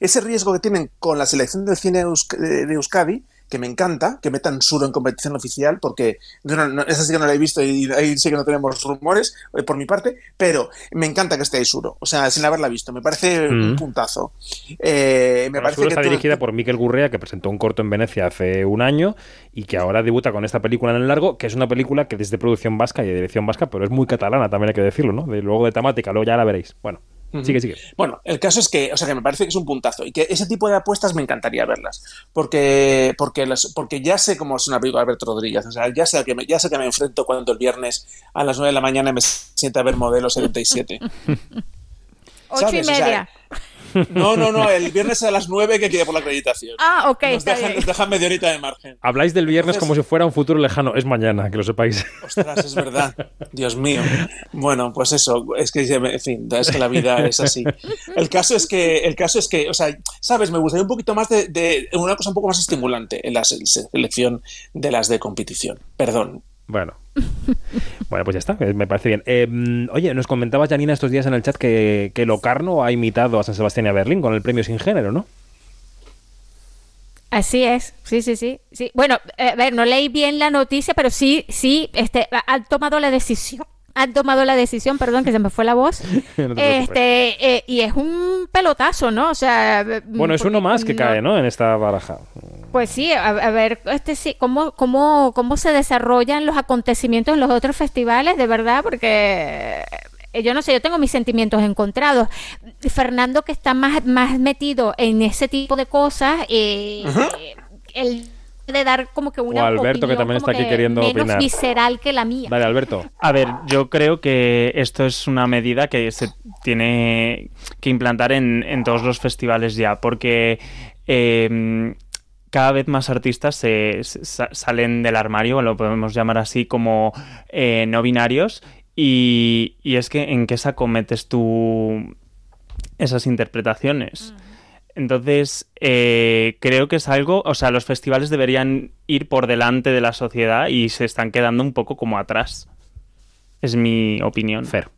ese riesgo que tienen con la selección del cine de Euskadi, que me encanta, que metan Suro en competición oficial, porque no, no, esa sí que no la he visto y ahí sí que no tenemos rumores eh, por mi parte, pero me encanta que esté ahí Suro, o sea, sin haberla visto, me parece un Mm. puntazo. Eh, me Bueno, parece Suro que está todo- dirigida por Miquel Gurrea, que presentó un corto en Venecia hace un año y que ahora debuta con esta película en el largo, que es una película que desde producción vasca y de dirección vasca, pero es muy catalana, también hay que decirlo, ¿no? De, luego de temática, luego ya la veréis. Bueno, Ujú. sigue, sigue. Bueno, el caso es que, o sea, que me parece que es un puntazo y que ese tipo de apuestas me encantaría verlas, porque porque las, porque ya sé cómo es una película de Alberto Rodríguez, o sea, ya sé que me, ya sé que me enfrento cuando el viernes a las 9 de la mañana me sienta a ver Modelo 77. Ocho y ¿Sabes? O sea, media. No, no, no, el viernes a las 9 que quede por la acreditación. Ah, ok, Nos dejan, nos dejan media horita de margen. Habláis del viernes Entonces- como si fuera un futuro lejano. Es mañana, que lo sepáis. Ostras, es verdad. Dios mío. Bueno, pues eso, es que, en fin, es que la vida es así. El caso es que, el caso es que, o sea, sabes, me gustaría un poquito más de, de una cosa un poco más estimulante en la se- selección de las de competición. Perdón. Bueno. Bueno, pues ya está, eh, me parece bien. Mm, oye, nos comentabas, Janina, estos días en el chat que, que Locarno ha imitado a San Sebastián y a Berlín con el premio sin género, ¿no? Así es, sí, sí, sí. sí. Bueno, eh, a ver, no leí bien la noticia, pero sí, sí, este, ha- han tomado la decisión. Han tomado la decisión, perdón, que se me fue la voz. No este, eh, y es un pelotazo, ¿no? O sea, Bueno, es uno más que no- cae, ¿no? En esta baraja. Pues sí, a, a ver, este sí, cómo, cómo, cómo se desarrollan los acontecimientos en los otros festivales, de verdad, porque eh, yo no sé, yo tengo mis sentimientos encontrados. Fernando, que está más, más metido en ese tipo de cosas, eh, él de dar como que una O Alberto, que opinión también como está aquí que queriendo menos opinar. visceral que la mía. Dale, Alberto. A ver, yo creo que esto es una medida que se tiene que implantar en, en todos los festivales ya, porque eh, cada vez más artistas se, se- sa- salen del armario, lo podemos llamar así, como eh, no binarios, y, y es que en qué saco metes tú esas interpretaciones. Entonces, eh, creo que es algo, o sea, los festivales deberían ir por delante de la sociedad y se están quedando un poco como atrás. Es mi opinión. Fer.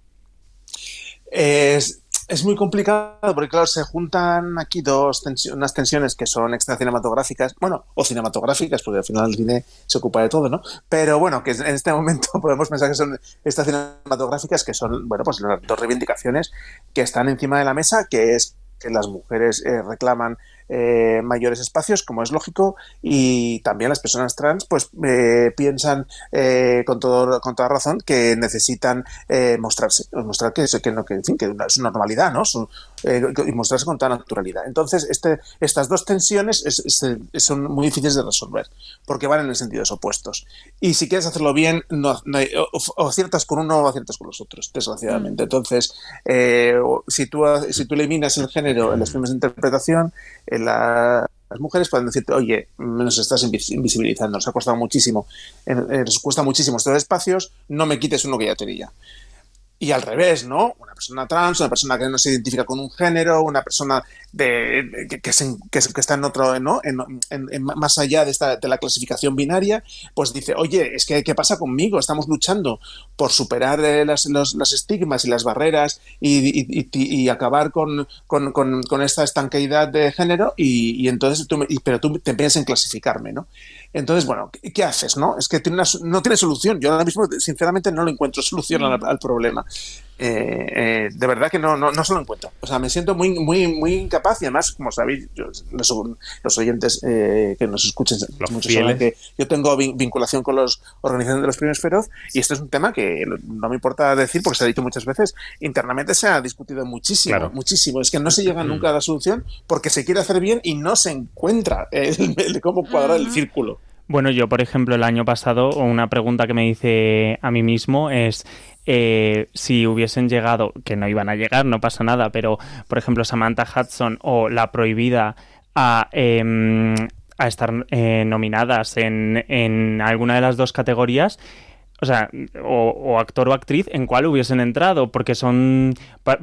Es, es muy complicado porque, claro, se juntan aquí dos unas tensiones que son extra cinematográficas, bueno, o cinematográficas, porque al final el cine se ocupa de todo, ¿no? Pero bueno, que en este momento podemos pensar que son estas cinematográficas que son, bueno, pues las dos reivindicaciones que están encima de la mesa, que es que las mujeres eh, reclaman eh, mayores espacios, como es lógico, y también las personas trans pues eh, piensan eh, con, todo, con toda razón que necesitan eh, mostrarse, mostrar que, que, que, en fin, que es su normalidad, ¿no? Su- y mostrarse con toda naturalidad. Entonces, este, estas dos tensiones es- es- son muy difíciles de resolver, porque van en sentidos opuestos. Y si quieres hacerlo bien, no, no hay- o, o aciertas con uno o aciertas con los otros, desgraciadamente. Entonces, eh, o- si, tú, si tú eliminas el género en los filmes de interpretación, en la- las mujeres pueden decirte, oye, nos estás invis- invisibilizando, nos ha costado muchísimo, eh, eh, nos cuesta muchísimo estos espacios, no me quites uno que ya tenía. Y al revés, ¿no? Una persona trans, una persona que no se identifica con un género, una persona de, que, está en otro, ¿no? En, más allá de, esta, la clasificación binaria, pues dice, oye, es que ¿qué pasa conmigo? Estamos luchando por superar eh, las, los, estigmas y las barreras y, acabar con, esta estanqueidad de género y, entonces tú me- pero tú te empiezas en clasificarme, ¿no? Entonces, bueno, ¿qué, haces, no? Es que tiene una no tiene solución. Yo ahora mismo, sinceramente, no lo encuentro solución al problema. Eh, eh, de verdad que no, no, no se lo encuentro. O sea, me siento muy, muy, muy incapaz y además, como sabéis, yo- los, los oyentes eh, que nos escuchen, muchos saben que yo tengo vin- vinculación con los organizaciones de los premios Feroz y este es un tema que no me importa decir porque se ha dicho muchas veces. Internamente se ha discutido muchísimo, Claro. muchísimo. Es que no se llega nunca a la solución porque se quiere hacer bien y no se encuentra el, el cómo cuadrar el círculo. Bueno, yo, por ejemplo, el año pasado, una pregunta que me hice a mí mismo es eh, si hubiesen llegado, que no iban a llegar, no pasa nada, pero, por ejemplo, Samantha Hudson o La Prohibida a, em, estar eh, nominadas en, en alguna de las dos categorías, o sea, o, o actor o actriz, ¿en cuál hubiesen entrado? Porque son,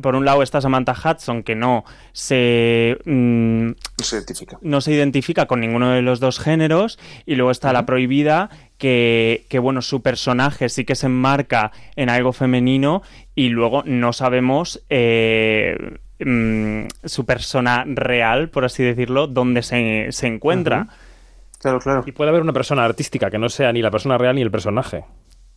por un lado está Samantha Hudson, que no se... mm, No se identifica. no se identifica con ninguno de los dos géneros y luego está la prohibida que, que, bueno su personaje sí que se enmarca en algo femenino y luego no sabemos eh, mm, su persona real por así decirlo dónde se, se encuentra Claro, claro. Y puede haber una persona artística que no sea ni la persona real ni el personaje.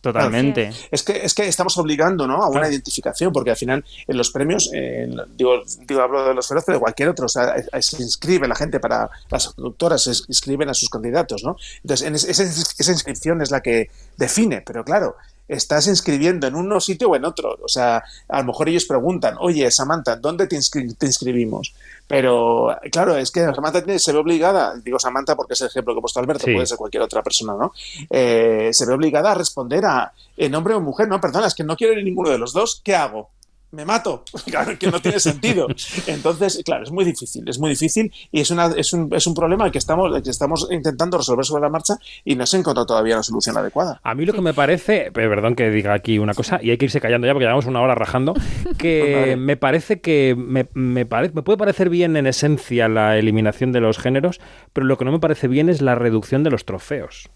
Totalmente. Es que, es que estamos obligando ¿no? a una identificación, porque al final en los premios, eh, digo, digo, hablo de los feroz, pero de cualquier otro, o sea, eh, se inscribe la gente para, las productoras se inscriben a sus candidatos, ¿no? Entonces, en esa, esa inscripción es la que define, pero claro, estás inscribiendo en un sitio o en otro. O sea, a lo mejor ellos preguntan, oye, Samantha, ¿dónde te, te inscribimos? Pero claro, es que Samantha se ve obligada, digo Samantha porque es el ejemplo que he puesto Alberto, puede ser cualquier otra persona, ¿no? Eh, se ve obligada a responder a en hombre o mujer, no, perdona, es que no quiero ni ninguno de los dos, ¿qué hago? Me mato. Claro, que no tiene sentido. Entonces, claro, es muy difícil, es muy difícil y es, una, es, un, es un problema que estamos, que estamos intentando resolver sobre la marcha y no se encontrado todavía una solución adecuada. A mí lo que me parece, perdón que diga aquí una cosa, y hay que irse callando ya porque llevamos una hora rajando, que me parece que me, me, me puede parecer bien en esencia la eliminación de los géneros, pero lo que no me parece bien es la reducción de los trofeos.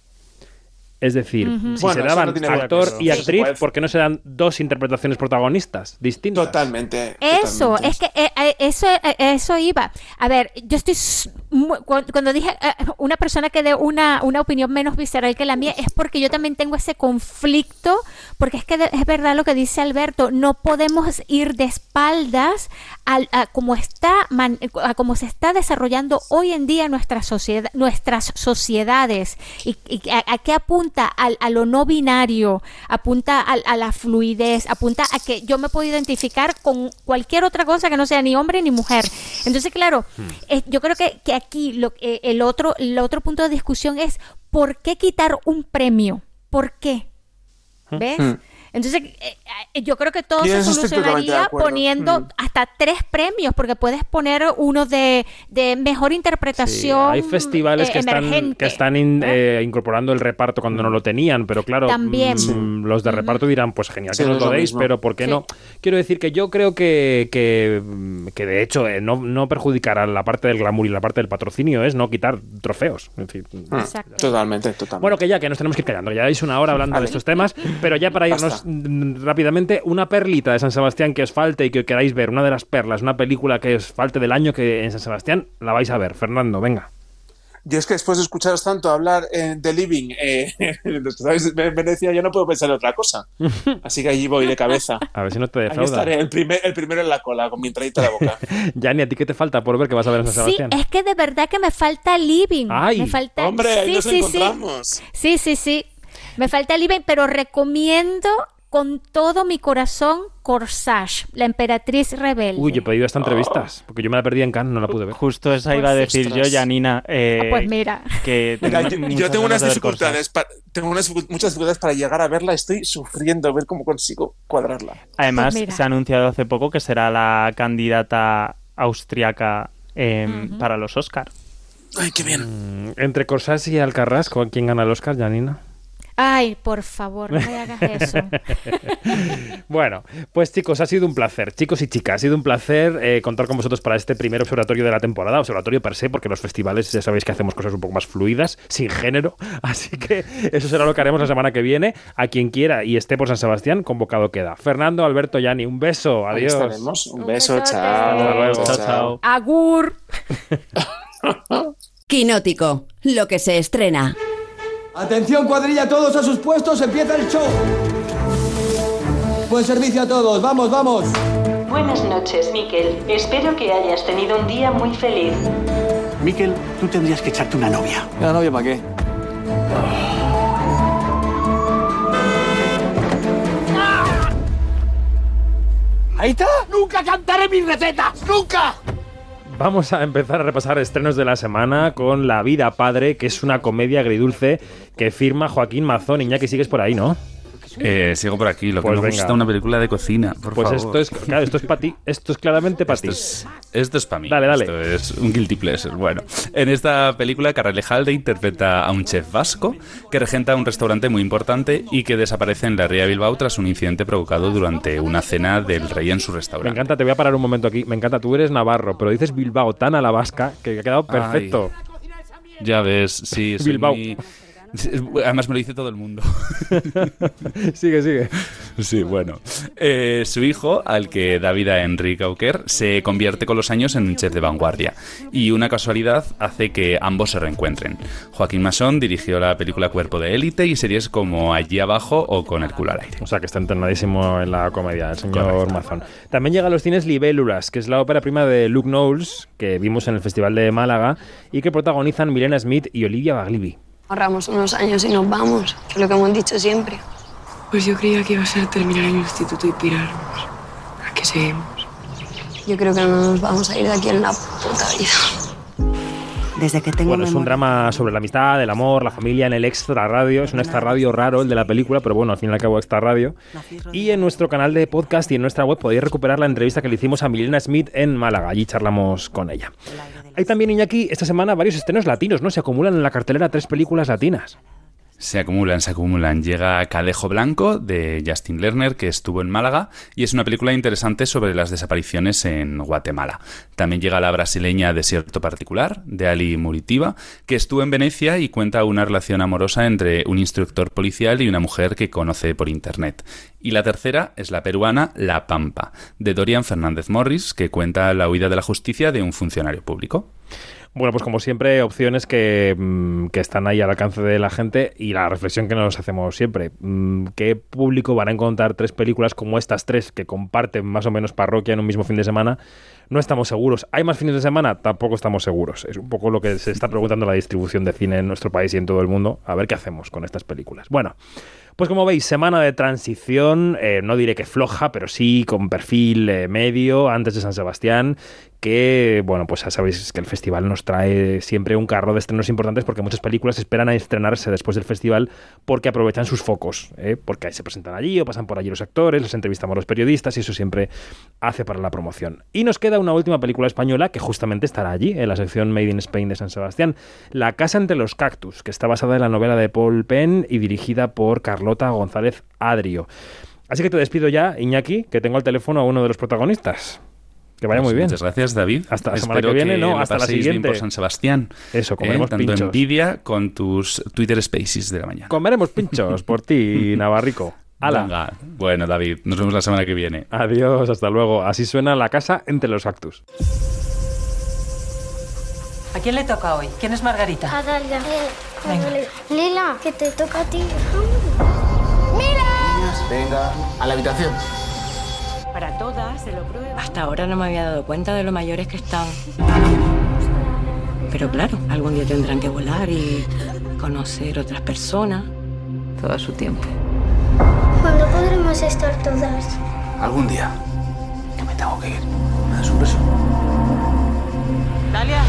Es decir, si se daban actor y actriz, ¿por qué no se dan dos interpretaciones protagonistas distintas? Totalmente. Eso, es que eh, eh, eso, eh, eso iba. A ver, yo estoy. Cuando dije una persona que dé una, una opinión menos visceral que la mía, es porque yo también tengo ese conflicto, porque es que es verdad lo que dice Alberto, no podemos ir de espaldas a, como está a como se está desarrollando hoy en día nuestra sociedad, nuestras sociedades y, a, qué apunta a, lo no binario, apunta a, la fluidez, apunta a que yo me puedo identificar con cualquier otra cosa que no sea ni hombre ni mujer. Entonces, claro, hmm. eh, yo creo que, que aquí lo, eh, el, otro, el otro punto de discusión es ¿por qué quitar un premio? ¿Por qué? Hmm. ¿Ves? Hmm. Entonces, eh, eh, yo creo que todo se solucionaría poniendo mm. hasta tres premios, porque puedes poner uno de, mejor interpretación. hay festivales que, están, que están incorporando el reparto cuando no lo tenían, pero claro, mm, los de reparto dirán, pues genial que no lo deis, pero ¿por qué no? Quiero decir que yo creo que, que, de hecho eh, no, no perjudicará la parte del glamour y la parte del patrocinio es no quitar trofeos. Ah, totalmente, totalmente. Bueno, que ya, que nos tenemos que ir callando. Ya es una hora hablando de estos temas, pero ya para irnos rápidamente, una perlita de San Sebastián que os falte y que queráis ver, una de las perlas, una película que os falte del año que en San Sebastián la vais a ver. Fernando, venga. Yo es que después de escucharos tanto hablar eh, de Living, eh, en Venecia, yo no puedo pensar en otra cosa. Así que allí voy de cabeza. A ver si no te defrauda. estaré, el, primer, el primero en la cola, con mi entradita de la boca. ya, ni a ti qué te falta por ver que vas a ver en San Sebastián. Sí, es que de verdad que me falta Living. Ay, me falta... hombre, sí, nos sí, encontramos. Sí, sí, sí. Me falta Living, pero recomiendo con todo mi corazón Corsage, la emperatriz rebelde. Uy, he pedido esta entrevistas, porque yo me la perdí en Cannes, no la pude ver. Justo esa iba a pues, decir yo, Janina. Eh, ah, pues mira. Que yo, tengo unas dificultades, tengo unas, muchas dificultades para llegar a verla, estoy sufriendo ver cómo consigo cuadrarla. Además, pues se ha anunciado hace poco que será la candidata austriaca em, para los Oscars. Ay, qué bien. Mm, entre Corsage y Alcarrás, ¿quién gana el Oscar, Janina? Ay, por favor, no me hagas eso. bueno, pues chicos, ha sido un placer. Chicos y chicas, ha sido un placer eh, contar con vosotros para este primer observatorio de la temporada. Observatorio per se, porque los festivales ya sabéis que hacemos cosas un poco más fluidas, sin género. Así que eso será lo que haremos la semana que viene. A quien quiera y esté por San Sebastián, convocado queda. Fernando, Alberto, Yani, un beso. Adiós. Un, beso, chao. Chao, chao. Agur. Quinótico, lo que se estrena. Atención cuadrilla, todos a sus puestos, empieza el show. Buen servicio a todos, vamos, vamos. Buenas noches, Miquel. Espero que hayas tenido un día muy feliz. Miquel, tú tendrías que echarte una novia. ¿Una novia para qué? ¿Ahí está? ¡Nunca cantaré mis recetas! ¡Nunca! Vamos a empezar a repasar estrenos de la semana con La vida padre, que es una comedia agridulce que firma Joaquín Mazón. que sigues por ahí, ¿no? Eh, sigo por aquí. Lo que pues me gusta una película de cocina, por pues favor. esto es, claro, esto es para ti. Esto es claramente para ti. esto es para mí. Dale, dale. Esto es un guilty pleasure. Bueno, en esta película, Carralejalde interpreta a un chef vasco que regenta un restaurante muy importante y que desaparece en la Ría Bilbao tras un incidente provocado durante una cena del rey en su restaurante. Me encanta, te voy a parar un momento aquí. Me encanta, tú eres navarro, pero dices Bilbao tan a la vasca que ha quedado perfecto. ya ves, sí, soy Bilbao Además me lo dice todo el mundo. sigue, sigue. Sí, bueno. Eh, su hijo, al que da vida Enrique Auker, se convierte con los años en un chef de vanguardia. Y una casualidad hace que ambos se reencuentren. Joaquín Masón dirigió la película Cuerpo de Élite y series como Allí abajo o Con el culo al aire. O sea que está entrenadísimo en la comedia, el señor Mazón. También llega a los cines Libélulas, que es la ópera prima de Luke Knowles, que vimos en el Festival de Málaga, y que protagonizan Milena Smith y Olivia Baglivi. Ahorramos unos años y nos vamos, que es lo que hemos dicho siempre. Pues yo creía que iba a ser terminar el instituto y pirarnos. ¿A qué seguimos? Yo creo que no nos vamos a ir de aquí en la puta vida. Desde que tengo Bueno, es un memoria- drama sobre la amistad, el amor, la familia en el extra radio. Es un extra radio raro el de la película, pero bueno, al fin y al cabo extra radio. Y en nuestro canal de podcast y en nuestra web podéis recuperar la entrevista que le hicimos a Milena Smith en Málaga. Allí charlamos con ella. Hay también, Iñaki, esta semana varios estrenos latinos, ¿no? Se acumulan en la cartelera tres películas latinas. Se acumulan, se acumulan. Llega Cadejo Blanco de Justin Lerner, que estuvo en Málaga, y es una película interesante sobre las desapariciones en Guatemala. También llega la brasileña Desierto Particular, de Ali Muritiba, que estuvo en Venecia y cuenta una relación amorosa entre un instructor policial y una mujer que conoce por internet. Y la tercera es la peruana La Pampa, de Dorian Fernández Morris, que cuenta la huida de la justicia de un funcionario público. Bueno, pues como siempre, opciones que, mm, que están ahí al alcance de la gente y la reflexión que nos hacemos siempre. Mm, ¿Qué público van a encontrar tres películas como estas tres que comparten más o menos parroquia en un mismo fin de semana? No estamos seguros. ¿Hay más fines de semana? Tampoco estamos seguros. Es un poco lo que se está preguntando la distribución de cine en nuestro país y en todo el mundo. A ver qué hacemos con estas películas. Bueno. Pues como veis, semana de transición, eh, no diré que floja, pero sí con perfil eh, medio antes de San Sebastián, que, bueno, pues ya sabéis que el festival nos trae siempre un carro de estrenos importantes porque muchas películas esperan a estrenarse después del festival porque aprovechan sus focos, ¿eh? porque se presentan allí o pasan por allí los actores, los entrevistamos los periodistas y eso siempre hace para la promoción. Y nos queda una última película española que justamente estará allí, en la sección Made in Spain de San Sebastián, La Casa entre los Cactus, que está basada en la novela de Paul Penn y dirigida por Carlota González Adrio. Así que te despido ya, Iñaki, que tengo al teléfono a uno de los protagonistas. Que vaya Pues muy bien. Muchas gracias, David. Hasta la semana Espero que viene, no, hasta la bien siguiente. por San Sebastián. Eso, comeremos Tanto pinchos. envidia con tus Twitter Spaces de la mañana. Comeremos pinchos por ti, Navarrico. ¡Hala! Venga. Bueno, David, nos vemos la semana que viene. Adiós, hasta luego. Así suena la casa entre los cactus. ¿A quién le toca hoy? ¿Quién es Margarita? A Dalia. Venga. Lila, que te toca a ti. Venga, a la habitación. Para todas, se lo prueba. Hasta ahora no me había dado cuenta de lo mayores que están. Pero claro, algún día tendrán que volar y conocer otras personas. Todo a su tiempo. ¿Cuándo podremos estar todas? Algún día. Que me tengo que ir. ¿Me das un beso? Dalia.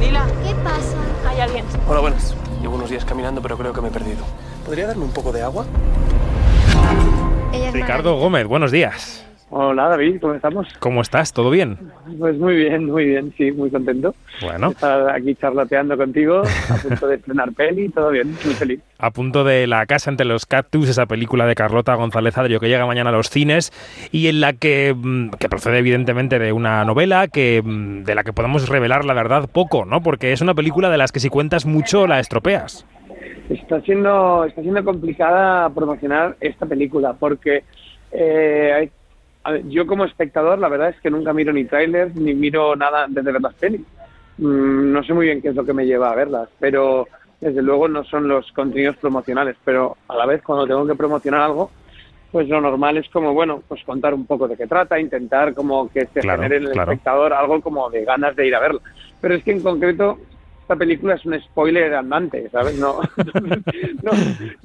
Lila. ¿Qué pasa? Hay alguien. Hola, buenas. Llevo unos días caminando, pero creo que me he perdido. ¿Podría darme un poco de agua? Ricardo Gómez, buenos días. Hola David, ¿cómo estamos? ¿Cómo estás? ¿Todo bien? Pues muy bien, muy bien, sí, muy contento. Bueno. Estar aquí charlateando contigo, a punto de estrenar peli, todo bien, muy feliz. A punto de La casa entre los cactus, esa película de Carlota González Adrio que llega mañana a los cines y en la que, mm, que procede evidentemente de una novela que mm, de la que podemos revelar la verdad poco, ¿no? Porque es una película de las que si cuentas mucho la estropeas. Está siendo, está siendo complicada promocionar esta película porque eh, yo como espectador la verdad es que nunca miro ni trailers ni miro nada antes de ver las pelis. Mm, no sé muy bien qué es lo que me lleva a verlas, pero desde luego no son los contenidos promocionales, pero a la vez cuando tengo que promocionar algo, pues lo normal es como, bueno, pues contar un poco de qué trata, intentar como que se Claro, genere en el claro. espectador algo como de ganas de ir a verla. Pero es que en concreto esta película es un spoiler andante, ¿sabes? No, no,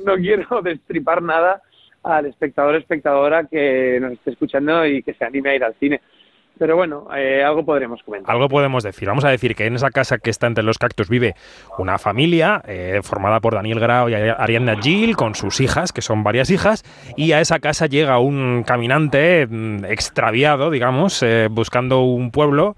no quiero destripar nada al espectador espectadora que nos esté escuchando y que se anime a ir al cine. Pero bueno, eh, algo podremos comentar. Algo podemos decir. Vamos a decir que en esa casa que está entre los cactus vive una familia eh, formada por Daniel Grau y Ariadna Gil con sus hijas, que son varias hijas, y a esa casa llega un caminante mm, extraviado, digamos, eh, buscando un pueblo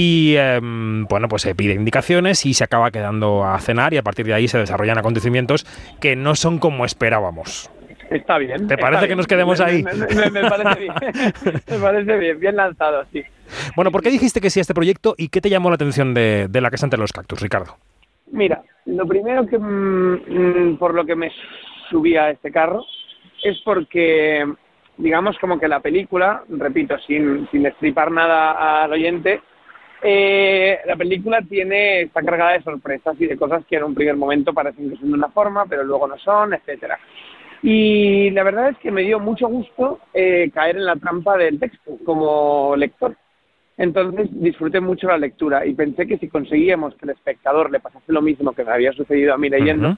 y em, bueno, pues se pide indicaciones y se acaba quedando a cenar y a partir de ahí se desarrollan acontecimientos que no son como esperábamos. Está bien. ¿Te parece que nos quedemos Me- ahí? Me, me- me parece bien. me parece bien, bien lanzado, sí. Bueno, ¿por qué dijiste que sí a este proyecto y qué te llamó la atención de, de la casa entre los cactus, Ricardo? Mira, lo primero que mm, mm, por lo que me subí a este carro es porque, digamos, como que la película, repito, sin, sin destripar nada al oyente, eh, la película tiene está cargada de sorpresas y de cosas que en un primer momento parecen que son de una forma, pero luego no son, etcétera. Y la verdad es que me dio mucho gusto eh, caer en la trampa del texto como lector. Entonces disfruté mucho la lectura y pensé que si conseguíamos que el espectador le pasase lo mismo que me había sucedido a mí leyendo,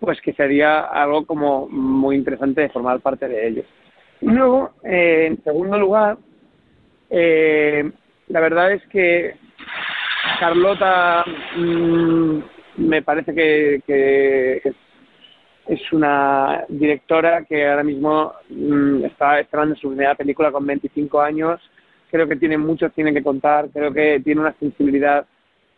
pues que sería algo como muy interesante de formar parte de ellos. Y luego, eh, en segundo lugar, eh, la verdad es que Carlota mm, me parece que, es una directora que ahora mismo mm, está esperando su primera película con 25 años. Creo que tiene mucho cine que contar, creo que tiene una sensibilidad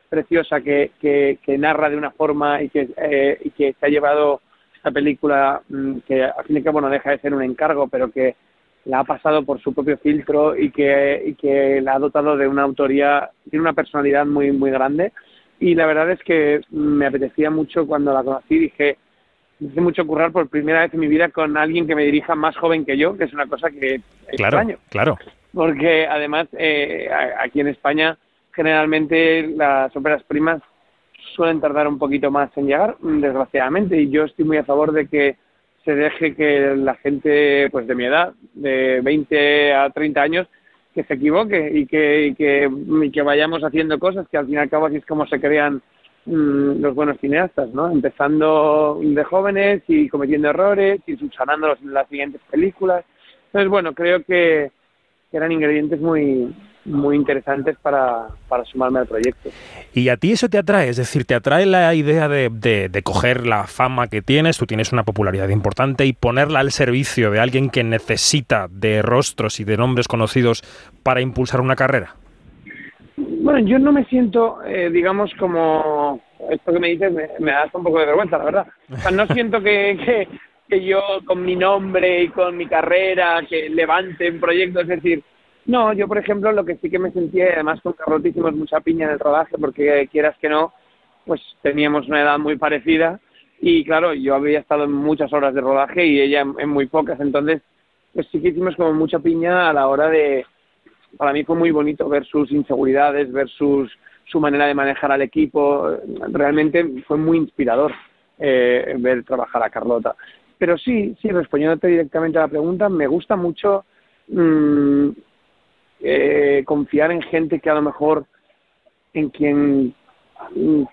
preciosa que, narra de una forma y que, eh, y que se ha llevado esta película, mm, que al fin y al cabo deja de ser un encargo, pero que la ha pasado por su propio filtro y que, y que la ha dotado de una autoría, tiene una personalidad muy, muy grande. Y la verdad es que me apetecía mucho cuando la conocí, dije, me hice mucho currar por primera vez en mi vida con alguien que me dirija más joven que yo, que es una cosa que claro, extraño. Claro, Porque además eh, aquí en España generalmente las óperas primas suelen tardar un poquito más en llegar, desgraciadamente, y yo estoy muy a favor de que se deje que la gente pues de mi edad, de 20 a 30 años, que se equivoque y que, y que, y que vayamos haciendo cosas que al fin y al cabo así es como se crean mm, los buenos cineastas, ¿no? Empezando de jóvenes y cometiendo errores y subsanándolos en las siguientes películas. Entonces, bueno, creo que eran ingredientes muy, muy interesantes para, para, sumarme al proyecto. ¿Y a ti eso te atrae? Es decir, ¿te atrae la idea de, de, coger la fama que tienes, tú tienes una popularidad importante, y ponerla al servicio de alguien que necesita de rostros y de nombres conocidos para impulsar una carrera? Bueno, yo no me siento, eh, digamos, como esto que me dices me, me, da un poco de vergüenza, la verdad. O sea, no siento que, que, que yo con mi nombre y con mi carrera, que levante un proyecto, es decir, no, yo por ejemplo lo que sí que me sentía, además con Carlota hicimos mucha piña en el rodaje porque quieras que no, pues teníamos una edad muy parecida y claro, yo había estado en muchas horas de rodaje y ella en, muy pocas, entonces pues sí que hicimos como mucha piña a la hora de, para mí fue muy bonito ver sus inseguridades, ver sus, su manera de manejar al equipo, realmente fue muy inspirador eh, ver trabajar a Carlota. Pero sí, sí, respondiéndote directamente a la pregunta, me gusta mucho mmm, eh, confiar en gente que a lo mejor en quien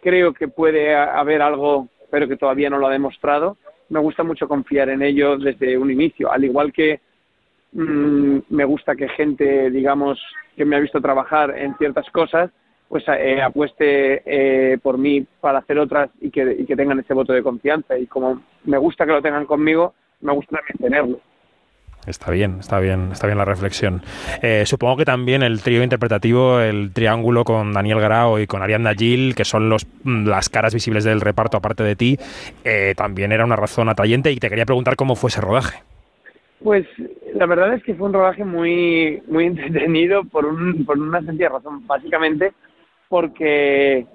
creo que puede haber algo, pero que todavía no lo ha demostrado. Me gusta mucho confiar en ello desde un inicio, al igual que mm, me gusta que gente, digamos, que me ha visto trabajar en ciertas cosas, pues eh, apueste eh, por mí para hacer otras y que, y que tengan ese voto de confianza. Y como me gusta que lo tengan conmigo, me gusta también tenerlo. Está bien, está bien, está bien la reflexión. Eh, supongo que también el trío interpretativo, el triángulo con Daniel Grau y con Ariadna Gil, que son los, mm, las caras visibles del reparto aparte de ti, eh, también era una razón atrayente y te quería preguntar cómo fue ese rodaje. Pues la verdad es que fue un rodaje muy, muy entretenido por, un, por una sencilla razón, básicamente porque,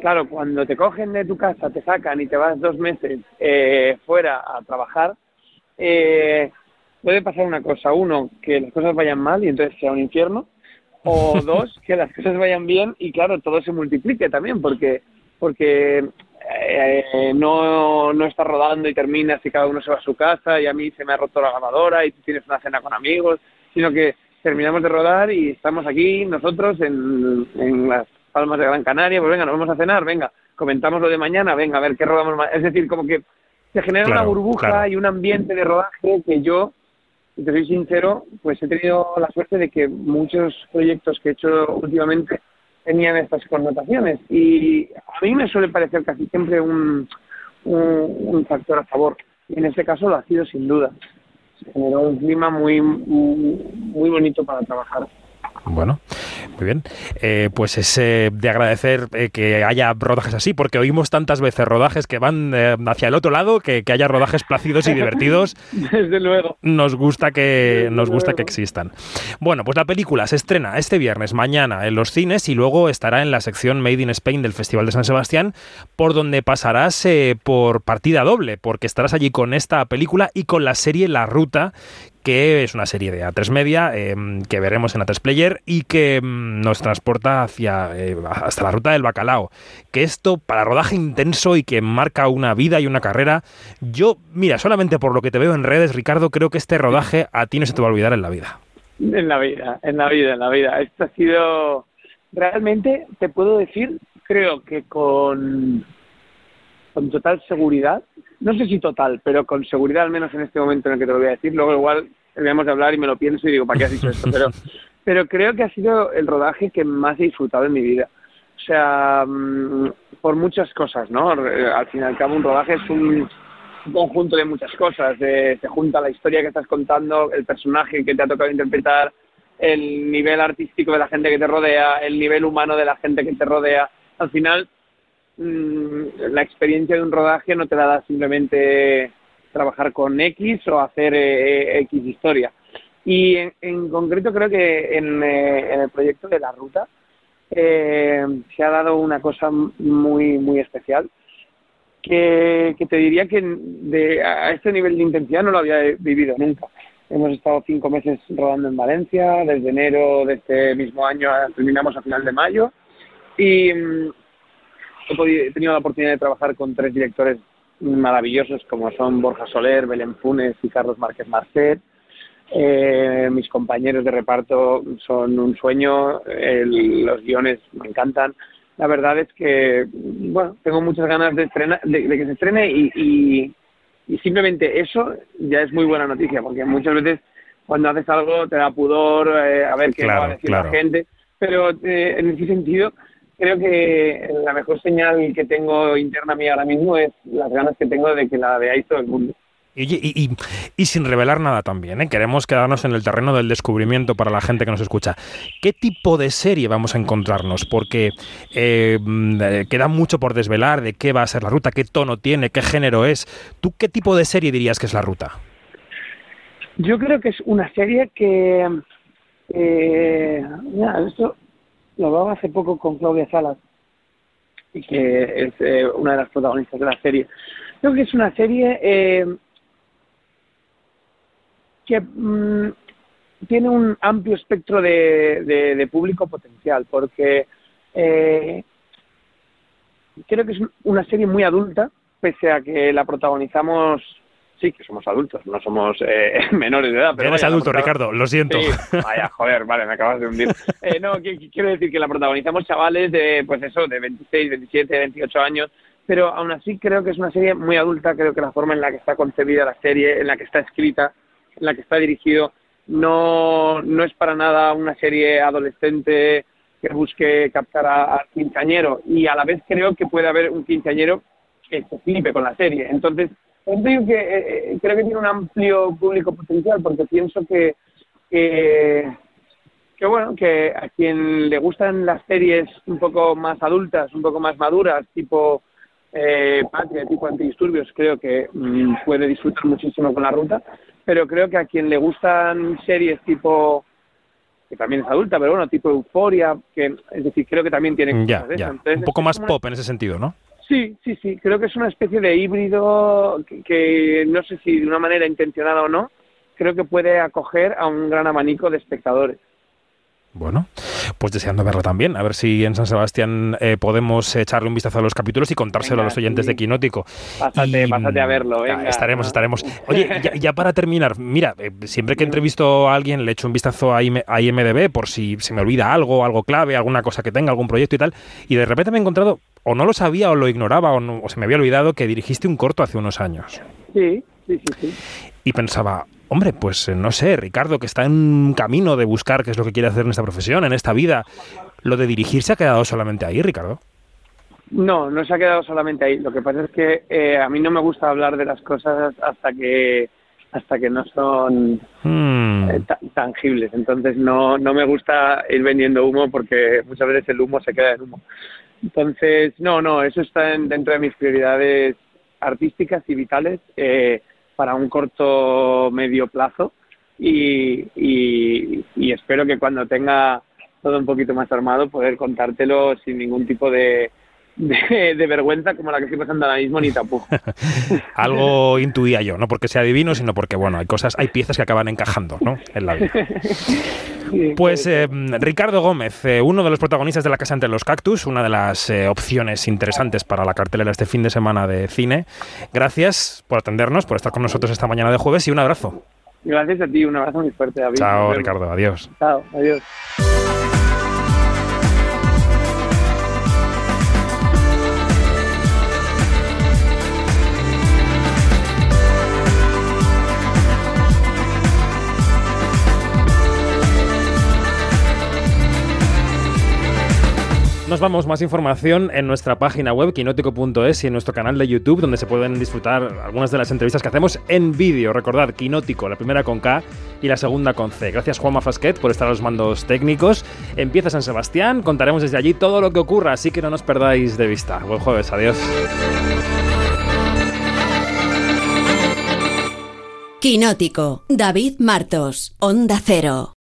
claro, cuando te cogen de tu casa, te sacan y te vas dos meses eh, fuera a trabajar, eh, puede pasar una cosa. Uno, que las cosas vayan mal y entonces sea un infierno. O dos, que las cosas vayan bien y claro, todo se multiplique también porque, porque eh, no, no estás rodando y terminas y cada uno se va a su casa y a mí se me ha roto la grabadora y tú tienes una cena con amigos, sino que terminamos de rodar y estamos aquí nosotros en, en las Palmas de Gran Canaria, pues venga, nos vamos a cenar, venga, comentamos lo de mañana, venga, a ver qué rodamos. Es decir, como que se genera una burbuja y un ambiente de rodaje que yo si te soy sincero, pues he tenido la suerte de que muchos proyectos que he hecho últimamente tenían estas connotaciones y a mí me suele parecer casi siempre un, un, factor a favor y en este caso lo ha sido sin duda. Se generó un clima muy, muy bonito para trabajar. Bueno, Muy bien. Eh, pues es eh, de agradecer eh, que haya rodajes así, porque oímos tantas veces rodajes que van eh, hacia el otro lado, que, que haya rodajes plácidos y divertidos. Desde luego. Nos gusta que nos gusta que existan. Bueno, pues la película se estrena este viernes, mañana en los cines y luego estará en la sección Made in Spain del Festival de San Sebastián, por donde pasarás eh, por partida doble, porque estarás allí con esta película y con la serie La Ruta, que es una serie de A3 Media eh, que veremos en A3 Player y que mm, nos transporta hacia eh, hasta la ruta del bacalao. Que esto, para rodaje intenso y que marca una vida y una carrera, yo, mira, solamente por lo que te veo en redes, Ricardo, creo que este rodaje a ti no se te va a olvidar en la vida. En la vida, en la vida, en la vida. Esto ha sido, realmente, te puedo decir, creo que con, con total seguridad, no sé si total, pero con seguridad al menos en este momento en el que te lo voy a decir, luego igual debemos de hablar y me lo pienso y digo, ¿para qué has dicho esto? Pero, pero creo que ha sido el rodaje que más he disfrutado en mi vida. O sea, mm, por muchas cosas, ¿no? Al fin y al cabo un rodaje es un, un conjunto de muchas cosas. De, se junta la historia que estás contando, el personaje que te ha tocado interpretar, el nivel artístico de la gente que te rodea, el nivel humano de la gente que te rodea. Al final, la experiencia de un rodaje no te la da simplemente trabajar con X o hacer eh, eh, X historia. Y en, en concreto creo que en, eh, en el proyecto de la ruta eh, se ha dado una cosa muy, muy especial que, que te diría que de, a este nivel de intensidad no lo había vivido nunca. Hemos estado cinco meses rodando en Valencia, desde enero de este mismo año terminamos a final de mayo y mm, he, podido- he tenido la oportunidad de trabajar con tres directores maravillosos como son Borja Soler, Belén Funes y Carlos Márquez Marcet. Eh, mis compañeros de reparto son un sueño, el- los guiones me encantan. La verdad es que, bueno, tengo muchas ganas de, de, de que se estrene y, y, y simplemente eso ya es muy buena noticia, porque muchas veces cuando haces algo te da pudor eh, a ver qué Claro, va a decir claro. la gente, pero eh, en ese sentido creo que la mejor señal que tengo interna mía ahora mismo es las ganas que tengo de que la veáis todo el mundo. Y, oye, y, y- y sin revelar nada también, ¿eh? queremos quedarnos en el terreno del descubrimiento para la gente que nos escucha. ¿Qué tipo de serie vamos a encontrarnos? Porque eh, mm, eh, queda mucho por desvelar de qué va a ser la ruta, qué tono tiene, qué género es. ¿Tú qué tipo de serie dirías que es la ruta? Yo creo que es una serie que, eh, mira, esto lo hablaba hace poco con Claudia Salas, y que es eh, una de las protagonistas de la serie. Creo que es una serie eh, que mm, tiene un amplio espectro de público potencial, porque eh, creo que es una serie muy adulta, pese a que la protagonizamos, sí, que somos adultos, no somos eh, menores de edad. Pero Eres adulto, Ricardo, lo siento. Sí, vaya, joder, vale, me acabas de hundir. Eh, no, qui- quiero decir que la protagonizamos chavales de, pues eso, de 26, 27, 28 años, pero aún así creo que es una serie muy adulta, creo que la forma en la que está concebida la serie, en la que está escrita, en la que está dirigido, no, no es para nada una serie adolescente que busque captar a- al quinceañero y a la vez creo que puede haber un quinceañero que se flipe con la serie. Entonces, digo que eh, eh, creo que tiene un amplio público potencial porque pienso que, que, que, bueno, que a quien le gustan las series un poco más adultas, un poco más maduras, tipo eh, Patria, tipo Antidisturbios, creo que mm, puede disfrutar muchísimo con la ruta, pero creo que a quien le gustan series tipo que también es adulta, pero bueno, tipo Euforia, que es decir, creo que también tiene Ya, cosas de ya. Entonces, Un poco más pop en ese sentido, ¿no? Sí, sí, sí. Creo que es una especie de híbrido que, no sé si de una manera intencionada o no, creo que puede acoger a un gran abanico de espectadores. Bueno, pues deseando verlo también. A ver si en San Sebastián eh, podemos echarle un vistazo a los capítulos y contárselo Venga, a los oyentes sí. de Quinótico. Pásate, Y, pásate a verlo, venga. estaremos, estaremos. Oye, ya, ya para terminar, mira, eh, siempre que entrevisto a alguien le echo un vistazo a, IM a IMDB por si se me olvida algo, algo clave, alguna cosa que tenga, algún proyecto y tal. Y de repente me he encontrado, o no lo sabía, o lo ignoraba, o, no- o se me había olvidado que dirigiste un corto hace unos años. Sí, sí, sí, sí. Y pensaba, hombre, pues eh, no sé, Ricardo, que está en un camino de buscar qué es lo que quiere hacer en esta profesión, en esta vida. ¿Lo de dirigir se ha quedado solamente ahí, Ricardo? No, no se ha quedado solamente ahí. Lo que pasa es que eh, a mí no me gusta hablar de las cosas hasta que hasta que no son Hmm. Mm. eh, ta- tangibles. Entonces no, no me gusta ir vendiendo humo porque muchas veces el humo se queda en humo. Entonces, no, no, eso está en- dentro de mis prioridades artísticas y vitales eh, para un corto medio plazo y, y, y espero que cuando tenga todo un poquito más armado poder contártelo sin ningún tipo de, de, de vergüenza como la que estoy pasando ahora mismo ni tapujos. Algo intuía yo, no porque sea divino, sino porque, bueno, hay cosas, hay piezas que acaban encajando, ¿no? En la vida. Pues eh, Ricardo Gómez, eh, uno de los protagonistas de La Casa entre los Cactus, una de las eh, opciones interesantes para la cartelera este fin de semana de cine. Gracias por atendernos, por estar con nosotros esta mañana de jueves y un abrazo. Gracias a ti, un abrazo muy fuerte, David. Chao. Ricardo, adiós. Chao, adiós. Nos vamos, más información en nuestra página web quinótico.es y en nuestro canal de YouTube donde se pueden disfrutar algunas de las entrevistas que hacemos en vídeo. Recordad, Quinótico, la primera con K y la segunda con C. Gracias Juanma Fasquet por estar a los mandos técnicos. Empieza San Sebastián, contaremos desde allí todo lo que ocurra, así que no nos perdáis de vista. Buen jueves, adiós. Quinótico, David Martos, Onda Cero.